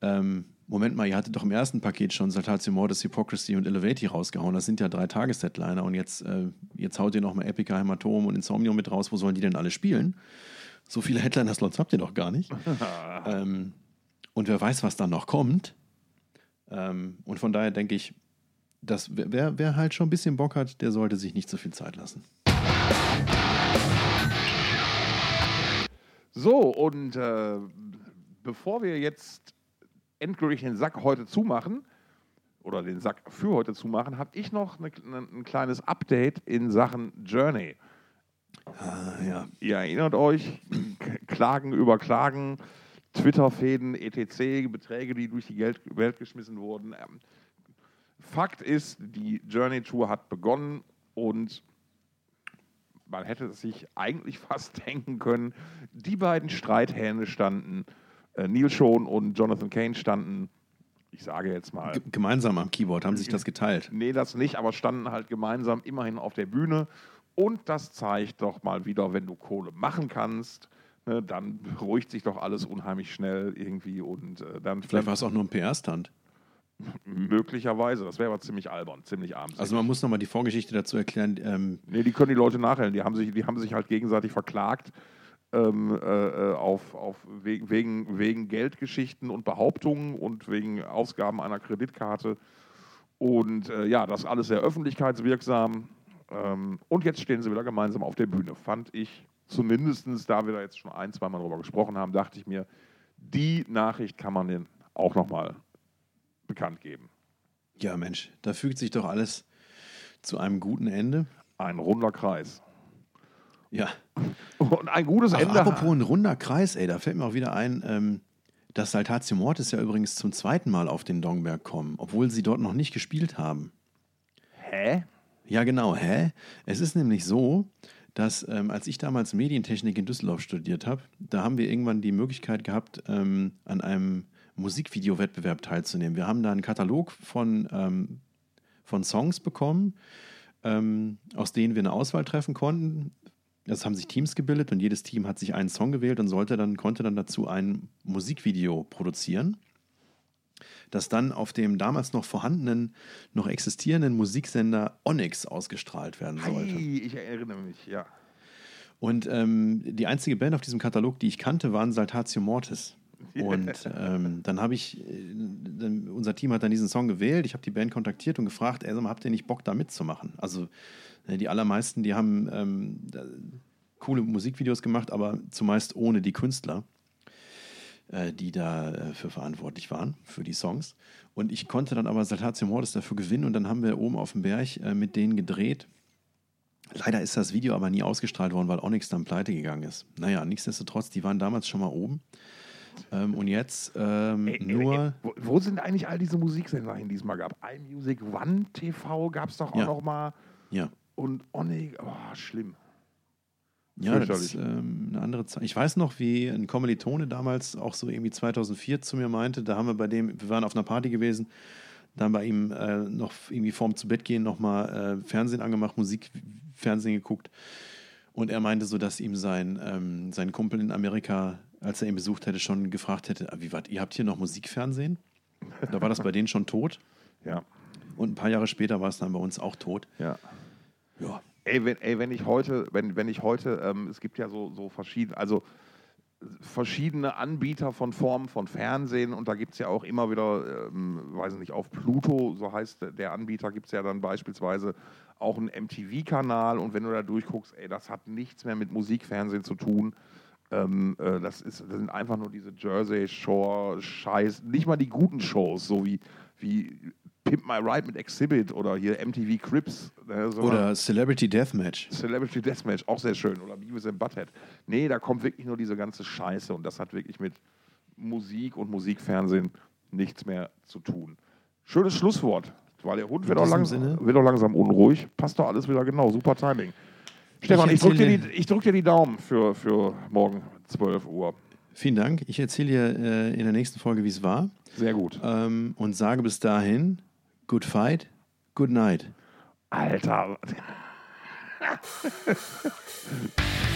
ähm, Moment mal, ihr hattet doch im ersten Paket schon Saltatio Mortis, Hypocrisy und Elevati rausgehauen. Das sind ja drei Tages-Headliner und jetzt, äh, jetzt haut ihr noch mal Epica, Hämatom und Insomnium mit raus. Wo sollen die denn alle spielen? So viele Headliner-Slots habt ihr doch gar nicht. ähm, und wer weiß, was dann noch kommt. Ähm, und von daher denke ich, das, wer, wer halt schon ein bisschen Bock hat, der sollte sich nicht so viel Zeit lassen. So, und äh, bevor wir jetzt endgültig den Sack heute zumachen, oder den Sack für heute zumachen, habe ich noch eine, ein kleines Update in Sachen Journey. Ah, ja. Ihr erinnert euch, Klagen über Klagen, Twitter-Fäden, etc., Beträge, die durch die Welt geschmissen wurden. Ähm, Fakt ist, die Journey Tour hat begonnen und man hätte sich eigentlich fast denken können, die beiden Streithähne standen, äh, Neil Schon und Jonathan Kane standen, ich sage jetzt mal. G gemeinsam am Keyboard, haben sich das geteilt? Nee, das nicht, aber standen halt gemeinsam immerhin auf der Bühne. Und das zeigt doch mal wieder, wenn du Kohle machen kannst, ne, dann beruhigt sich doch alles unheimlich schnell irgendwie und äh, dann. Vielleicht war es auch nur ein PR-Stand. Möglicherweise, das wäre aber ziemlich albern, ziemlich armselig. Also man muss nochmal die Vorgeschichte dazu erklären. Ähm nee, die können die Leute nachhellen. Die haben sich, die haben sich halt gegenseitig verklagt ähm, äh, auf, auf wegen, wegen Geldgeschichten und Behauptungen und wegen Ausgaben einer Kreditkarte. Und äh, ja, das alles sehr öffentlichkeitswirksam. Ähm, und jetzt stehen sie wieder gemeinsam auf der Bühne. Fand ich zumindest, da wir da jetzt schon ein, zwei Mal drüber gesprochen haben, dachte ich mir, die Nachricht kann man den auch nochmal bekannt geben. Ja, Mensch, da fügt sich doch alles zu einem guten Ende. Ein runder Kreis. Ja. Und ein gutes Ende. Apropos ein runder Kreis, ey, da fällt mir auch wieder ein, ähm, dass Saltatio Mortis ja übrigens zum zweiten Mal auf den Dongberg kommen, obwohl sie dort noch nicht gespielt haben. Hä? Ja, genau, hä? Es ist nämlich so, dass ähm, als ich damals Medientechnik in Düsseldorf studiert habe, da haben wir irgendwann die Möglichkeit gehabt, ähm, an einem Musikvideo-Wettbewerb teilzunehmen. Wir haben da einen Katalog von, ähm, von Songs bekommen, ähm, aus denen wir eine Auswahl treffen konnten. Es haben sich Teams gebildet und jedes Team hat sich einen Song gewählt und sollte dann, konnte dann dazu ein Musikvideo produzieren, das dann auf dem damals noch vorhandenen, noch existierenden Musiksender Onyx ausgestrahlt werden sollte. Hey, ich erinnere mich, ja. Und ähm, die einzige Band auf diesem Katalog, die ich kannte, waren Saltatio Mortis. Und ähm, dann habe ich, äh, unser Team hat dann diesen Song gewählt. Ich habe die Band kontaktiert und gefragt, ey, habt ihr nicht Bock da mitzumachen? Also äh, die allermeisten, die haben ähm, coole Musikvideos gemacht, aber zumeist ohne die Künstler. äh, die da äh, verantwortlich waren, für die Songs. Und ich konnte dann aber Saltatio Mortis dafür gewinnen und dann haben wir oben auf dem Berg äh, mit denen gedreht. Leider ist das Video aber nie ausgestrahlt worden, weil Onyx dann pleite gegangen ist. Naja, nichtsdestotrotz, die waren damals schon mal oben. Ähm, und jetzt ähm, Ey, ey, nur. ey, wo, wo sind eigentlich all diese Musiksender hin, die es mal gab? iMusic, One TV gab es doch auch Ja. noch mal. Ja, Und Onyx, oh, schlimm. ja das ist ähm, eine andere Zeit. Ich weiß noch, wie ein Kommilitone damals auch so irgendwie 2004 zu mir meinte, da haben wir bei dem, wir waren auf einer Party gewesen, da haben bei ihm äh, noch irgendwie vorm zu Bett gehen nochmal äh, Fernsehen angemacht, Musik, Fernsehen geguckt. Und er meinte so, dass ihm sein, ähm, sein Kumpel in Amerika, als er ihn besucht hätte, schon gefragt hätte, "Ah, wie wart, ihr habt hier noch Musikfernsehen? Da war das bei denen schon tot. Ja, Und ein paar Jahre später war es dann bei uns auch tot. ja. Ja. Ey, wenn, ey, wenn ich heute, wenn, wenn ich heute, ähm, es gibt ja so, so verschiedene, also verschiedene Anbieter von Formen von Fernsehen und da gibt es ja auch immer wieder, ähm, weiß nicht, auf Pluto, so heißt der- der Anbieter, gibt es ja dann beispielsweise auch einen MTV-Kanal und wenn du da durchguckst, ey, das hat nichts mehr mit Musikfernsehen zu tun. Ähm, äh, das, ist, das sind einfach nur diese Jersey Shore Scheiß, nicht mal die guten Shows, so wie, wie Pimp My Ride mit Exhibit oder hier MTV Crips. Ne, sondern- Oder Celebrity Deathmatch. Celebrity Deathmatch, auch sehr schön. Oder Beavis and Butthead. Nee, da kommt wirklich nur diese ganze Scheiße und das hat wirklich mit Musik und Musikfernsehen nichts mehr zu tun. Schönes Schlusswort, weil der Hund wird auch, langsam, wird auch langsam unruhig. Passt doch alles wieder genau, super Timing. Stefan, ich, drücke dir, die- ich drück dir die Daumen für, für morgen 12 Uhr. Vielen Dank. Ich erzähle dir äh, in der nächsten Folge, wie es war. Sehr gut. Ähm, und sage bis dahin, good fight, good night. Alter.